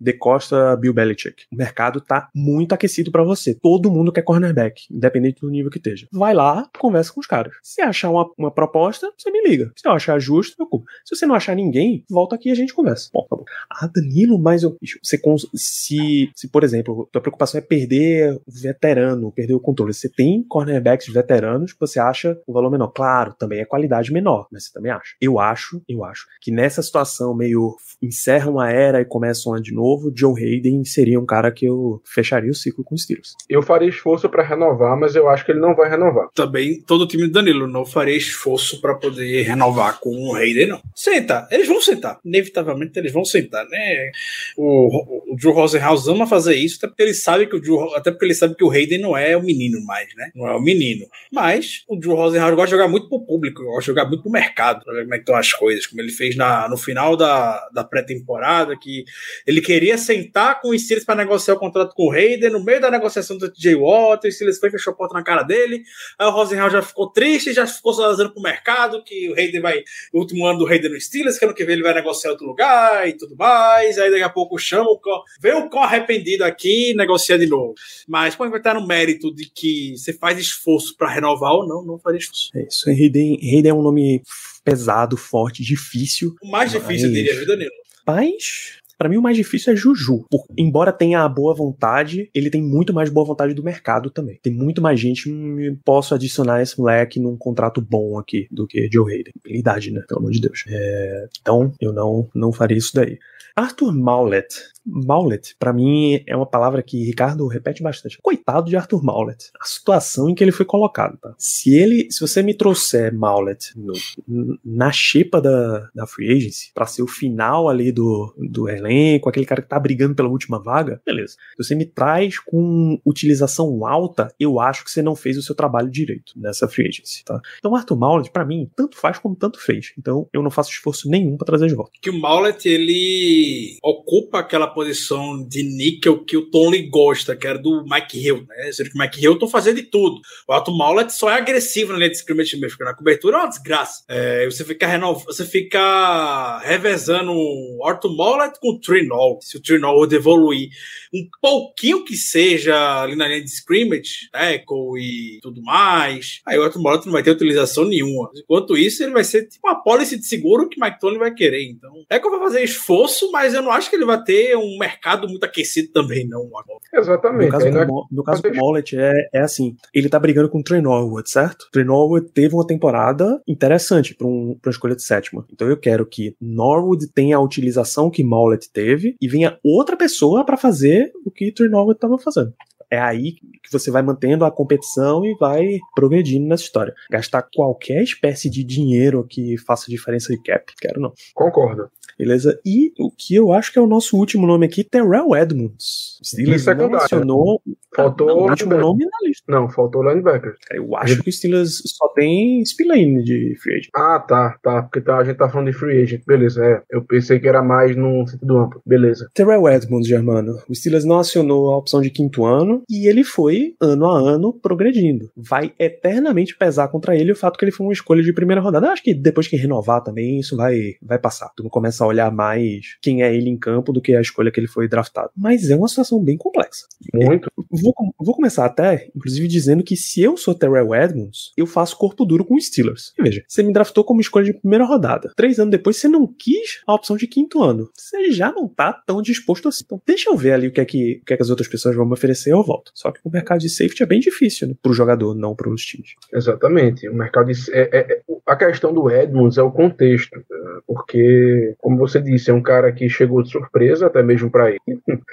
de Costa Bill Belichick. O mercado tá muito aquecido pra você. Todo mundo quer cornerback, independente do nível que esteja. Vai lá, conversa com os caras. Se achar uma, uma proposta, você me liga. Se eu achar justo, eu cubro. Se você não achar ninguém, volta aqui e a gente conversa. Bom, tá bom. Ah, Danilo, mas eu, você cons- se, se, por exemplo, tua preocupação é perder o veterano, perder o controle. Você tem cornerbacks veteranos que você acha o valor menor. Claro, também é qualidade menor, mas você também acha. Eu acho, eu acho que nessa situação meio encerra uma era e começa uma de novo, Joe Hayden seria um cara que eu fecharia o ciclo com os Steelers. Eu faria esforço para renovar, mas eu acho que ele não vai renovar. Também todo o time do Danilo não faria esforço para poder renovar com o Hayden, não. Senta, eles vão sentar. Inevitavelmente eles vão sentar, né? O, o Rosenhaus ama fazer isso, até porque ele sabe que o Drew, até porque ele sabe que o Hayden não é o menino mais, né? Não é o menino. Mas o Drew Rosenhaus gosta de jogar muito pro público, gosta de jogar muito pro mercado, pra ver como é que estão as coisas, como ele fez na, no final da, da pré-temporada, que ele queria sentar com o Steelers para negociar o contrato com o Hayden, no meio da negociação do TJ Watt, o Steelers foi fechou porta na cara dele, aí o Rosenhaus já ficou triste, já ficou sozinho pro mercado, que o Hayden vai, o último ano do Hayden no Steelers, que ano que vem ele vai negociar em outro lugar e tudo mais, aí daqui a pouco chama o Con, vê o Con arrependido aqui e negocia de novo. Mas quando vai estar no mérito de que você faz esforço para renovar ou não, não faria esforço. É isso. Hayden, Hayden é um nome pesado, forte, difícil, O mais difícil Mas- dele é a vida nele. mas Pra mim, o mais difícil é Juju. Por- embora tenha a boa vontade, ele tem muito mais boa vontade do mercado também. Tem muito mais gente. hum, Posso adicionar esse moleque num contrato bom aqui do que Joe Hayden. Habilidade, né? Pelo amor de Deus. É, então, eu não, não faria isso daí. Arthur Maulet. Maulet, pra mim, é uma palavra que Ricardo repete bastante. Coitado de Arthur Maulet. A situação em que ele foi colocado, tá? Se ele, se você me trouxer Maulet no- na xepa da, da Free Agency, pra ser o final ali do, do elenco, aquele cara que tá brigando pela última vaga, beleza. Se você me traz com utilização alta, eu acho que você não fez o seu trabalho direito nessa Free Agency, tá? Então, Arthur Maulet, pra mim, tanto faz como tanto fez. Então, eu não faço esforço nenhum pra trazer de volta. que o Maulet ele ocupa aquela posição de níquel que o Tony gosta, que era do Mike Hill, né? O Mike Hilton fazia de tudo. O Arthur Maulet só é agressivo na linha de scrimmage mesmo, na cobertura é uma desgraça. É, você fica renov... você fica revezando o Arthur Maulet com o Trinol. Se o Trinol evoluir um pouquinho que seja ali na linha de scrimmage, tackle e tudo mais, aí o Arthur Maulet não vai ter utilização nenhuma. Enquanto isso, ele vai ser tipo uma policy de seguro que Mike Tony vai querer. Então, é que eu vou fazer esforço, mas eu não acho que ele vai ter um mercado muito aquecido também, não. No Exatamente. caso, Aí não é- do, Mo- no caso do Mollet é, é assim, ele tá brigando com o Trey Norwood, certo? Trey Norwood teve uma temporada interessante pra, um, pra uma escolha de sétima. Então eu quero que Norwood tenha a utilização que Mollet teve e venha outra pessoa pra fazer o que Trey Norwood tava fazendo. É aí que você vai mantendo a competição e vai progredindo nessa história. Gastar qualquer espécie de dinheiro que faça diferença de cap, quero não. Concordo. Beleza? E o que eu acho que é o nosso último nome aqui, Terrell Edmonds. Steelers Isso é não secundário. mencionou Faltou não, o último nome na lista. Não, faltou o linebacker. Eu acho que o Steelers só tem Spillane de free agent. Ah, tá, tá. Porque tá, a gente tá falando de free agent. Beleza, é. Eu pensei que era mais no sentido amplo. Beleza. Terrell Edmonds, Germano. O Steelers não acionou a opção de quinto ano e ele foi, ano a ano, progredindo. Vai eternamente pesar contra ele o fato que ele foi uma escolha de primeira rodada. Eu acho que depois que renovar também, isso vai, vai passar. Tu começa a olhar mais quem é ele em campo do que a escolha que ele foi draftado. Mas é uma situação bem complexa. Muito. Vou, com- vou começar até, inclusive, dizendo que se eu sou Terrell Edmonds, eu faço corpo duro com os Steelers. E veja, você me draftou como escolha de primeira rodada. Três anos depois, você não quis a opção de quinto ano. Você já não tá tão disposto assim. Então, deixa eu ver ali o que é que, o que, é que as outras pessoas vão me oferecer eu volto. Só que o mercado de safety é bem difícil, né? Pro jogador, não pros times. Exatamente. O mercado de, é, é- é- a questão do Edmonds é o contexto, eh, porque, como você disse, é um cara que chegou de surpresa, até mesmo para ele.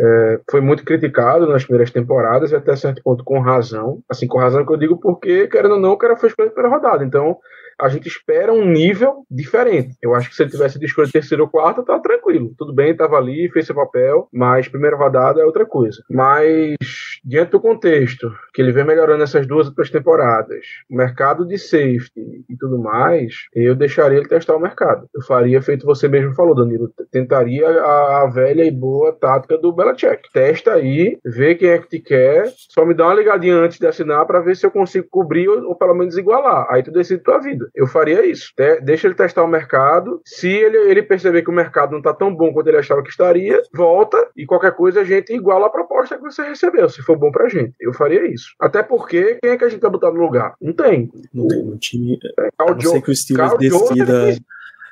É, foi muito criticado nas primeiras temporadas e até certo ponto com razão. Assim, com razão que eu digo porque, querendo ou não, o cara foi escolhido pela rodada. Então, a gente espera um nível diferente. Eu acho que se ele tivesse de escolha terceiro ou quarto, tá tranquilo. Tudo bem, tava ali, fez seu papel, mas primeira rodada é outra coisa. Mas, diante do contexto, que ele vem melhorando essas duas outras temporadas, o mercado de safety e tudo mais, eu deixaria ele testar o mercado. Eu faria feito você mesmo falou, Danilo. Tentaria a, a velha e boa tática do Belichick. Testa aí, vê quem é que te quer, só me dá uma ligadinha antes de assinar para ver se eu consigo cobrir ou, ou pelo menos igualar. Aí tu decide tua vida. Eu faria isso. Deixa ele testar o mercado. Se ele, ele perceber que o mercado não tá tão bom quanto ele achava que estaria, volta e qualquer coisa a gente iguala a proposta que você recebeu, se for bom pra gente. Eu faria isso. Até porque, quem é que a gente vai botar no lugar? Não tem. Não tem no time. É, A não ser que o Steelers Carl decida. disse-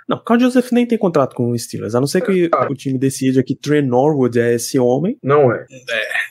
Não, Carl Joseph nem tem contrato com o Steelers. A não ser que Cara. o time decida que Trey Norwood é esse homem. Não é.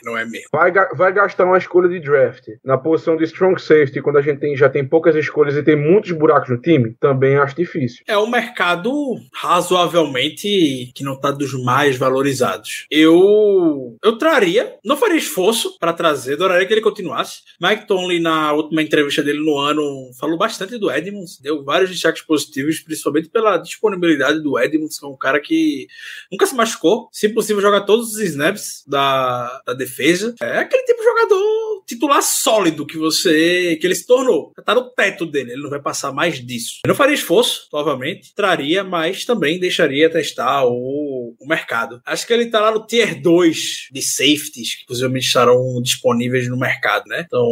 Não é mesmo. Vai, vai gastar uma escolha de draft na posição de strong safety quando a gente tem- já tem poucas escolhas e tem muitos buracos no time? Também acho difícil. É um mercado razoavelmente que não tá dos mais valorizados. Eu eu traria, não faria esforço para trazer, adoraria que ele continuasse. Mike Tomlin na última entrevista dele no ano falou bastante do Edmonds, deu vários destaques positivos, principalmente pela disponibilidade do Edmonds, que é um cara que nunca se machucou, se possível joga todos os snaps da, da defesa. É aquele tipo de jogador titular sólido que você que ele se tornou. Já tá no teto dele, ele não vai passar mais disso. Eu não faria esforço, provavelmente, traria, mas também deixaria testar o, o mercado. Acho que ele tá lá no tier 2 de safeties, que possivelmente estarão disponíveis no mercado, né? Então,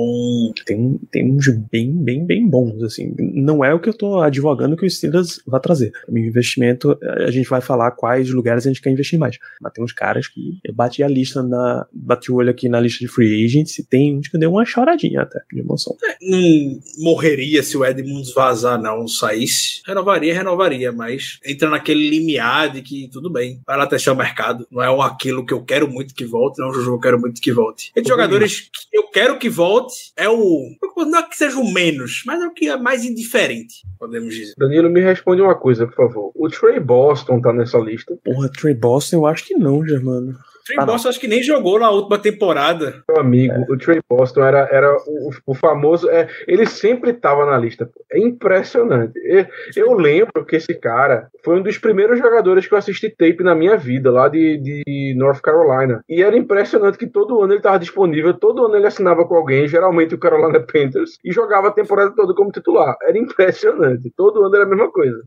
Tem, tem uns bem, bem, bem bons, assim. Não é o que eu tô advogando que o Steelers vai trazer. Mim, investimento, a gente vai falar quais lugares a gente quer investir mais. Mas tem uns caras que eu bati a lista na. Bati o olho aqui na lista de free agents e tem que deu uma choradinha até de emoção. Não morreria se o Edmunds vazar, não, saísse. Renovaria, renovaria, mas entra naquele limiar de que tudo bem, vai lá testar o mercado. Não é um aquilo que eu quero muito que volte, não é um jogo que eu quero muito que volte. E de jogadores que eu quero que volte é o. Não é que seja o menos, mas é o que é mais indiferente, podemos dizer. Danilo, me responde uma coisa, por favor. O Trey Boston tá nessa lista? Porra, Trey Boston eu acho que não, Germano. Trey Ah. Boston acho que nem jogou na última temporada. Meu amigo, o Trey Boston era, era o, o famoso. É, ele sempre estava na lista. É impressionante. Eu, eu lembro que esse cara foi um dos primeiros jogadores que eu assisti tape na minha vida, lá de, de North Carolina. E era impressionante que todo ano ele estava disponível, todo ano ele assinava com alguém, geralmente o Carolina Panthers, e jogava a temporada toda como titular. Era impressionante. Todo ano era a mesma coisa.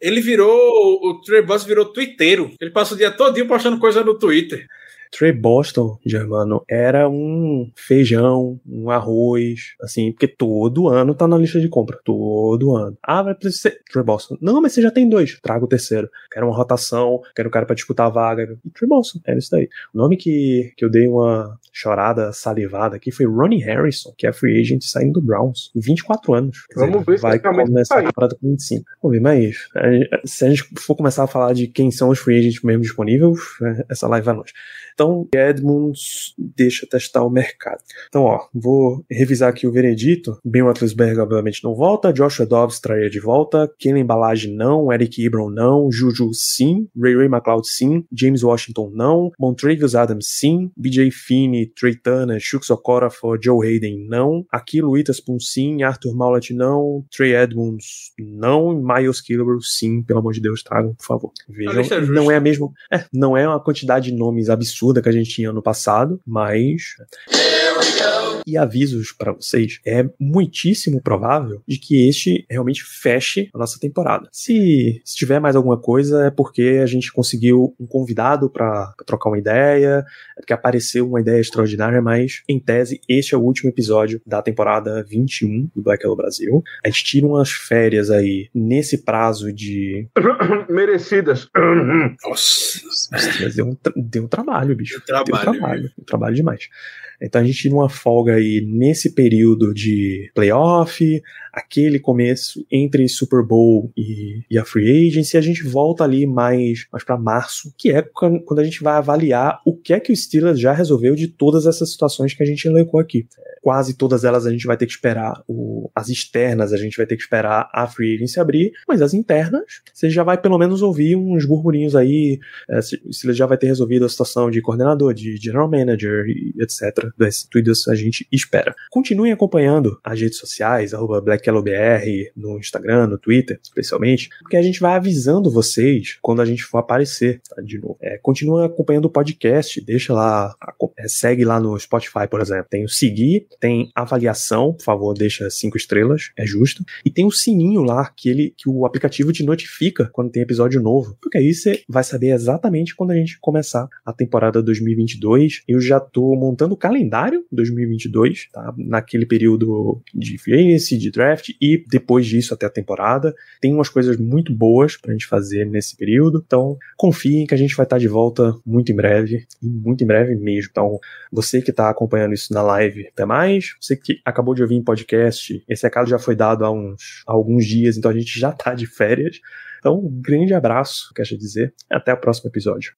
Ele virou. O Trey Boston virou twitteiro. Ele passa o dia todinho postando coisa no Twitter. existe. Trey Boston, Germano, era um feijão, um arroz, assim, porque todo ano tá na lista de compra. Todo ano. Ah, vai precisar. Trey Boston. Não, mas você já tem dois. Traga o terceiro. Quero uma rotação, quero um cara pra disputar a vaga. E Trey Boston, era isso daí. O nome que, que eu dei uma chorada salivada aqui foi Ronnie Harrison, que é free agent saindo do Browns. 24 anos. Quer Vamos ver se vai começar a temporada com 25. Vamos ver, mas se a gente for começar a falar de quem são os free agents mesmo disponíveis, essa live vai longe. Então, Edmunds deixa testar o mercado. Então, ó, vou revisar aqui o veredito. Ben Roethlisberger, obviamente, não volta. Joshua Dobbs traria de volta. Kellen Balage, não. Eric Ebron, não. Juju, sim. Ray Ray McLeod, sim. James Washington, não. Montravius Adams, sim. BJ Finney, Trey Turner, Shooks Okorafor, Joe Hayden, não. Aquilo Witherspoon, sim. Arthur Maulet, não. Trey Edmunds, não. Miles Killebrew, sim. Pelo amor de Deus, tragam, por favor. Vejam, não é a mesma... É, não é uma quantidade de nomes absurda que a gente tinha no passado, mas Here we go. E avisos pra vocês, é muitíssimo provável de que este realmente feche a nossa temporada. Se, se tiver mais alguma coisa, é porque a gente conseguiu um convidado pra pra trocar uma ideia, é porque apareceu uma ideia extraordinária, mas em tese, este é o último episódio da temporada 21 do Black Hello Brasil. A gente tira umas férias aí nesse prazo de. Merecidas. Nossa, Mas deu um, tra- deu um trabalho, bicho. Deu trabalho, Deu trabalho. Deu trabalho demais. Então a gente tira uma folga aí nesse período de playoff, aquele começo entre Super Bowl e, e a Free Agency, a gente volta ali mais, mais para março, que é quan- quando a gente vai avaliar o que é que o Steelers já resolveu de todas essas situações que a gente elencou aqui. Quase todas elas a gente vai ter que esperar o- as externas, a gente vai ter que esperar a Free Agency abrir, mas as internas, você já vai pelo menos ouvir uns burburinhos aí, é, se- Steelers já vai ter resolvido a situação de coordenador, de general manager etc. Tudo isso a gente espera. Continuem acompanhando as redes sociais, arroba no Instagram, no Twitter, especialmente, porque a gente vai avisando vocês quando a gente for aparecer, tá, de novo. É, continua acompanhando o podcast, deixa lá, é, segue lá no Spotify, por exemplo. Tem o seguir, tem avaliação, por favor, deixa cinco estrelas, é justo. E tem o sininho lá, que, ele, que o aplicativo te notifica quando tem episódio novo. Porque aí você vai saber exatamente quando a gente começar a temporada 2022. Eu já tô montando o calendário 2022, tá? Naquele período de free de draft e depois disso até a temporada. Tem umas coisas muito boas pra gente fazer nesse período. Então, confiem que a gente vai estar de volta muito em breve, muito em breve mesmo. Então, você que está acompanhando isso na live, até mais. Você que acabou de ouvir em podcast, esse recado já foi dado há, uns, há alguns dias, então a gente já tá de férias. Então, um grande abraço, quero dizer. Até o próximo episódio.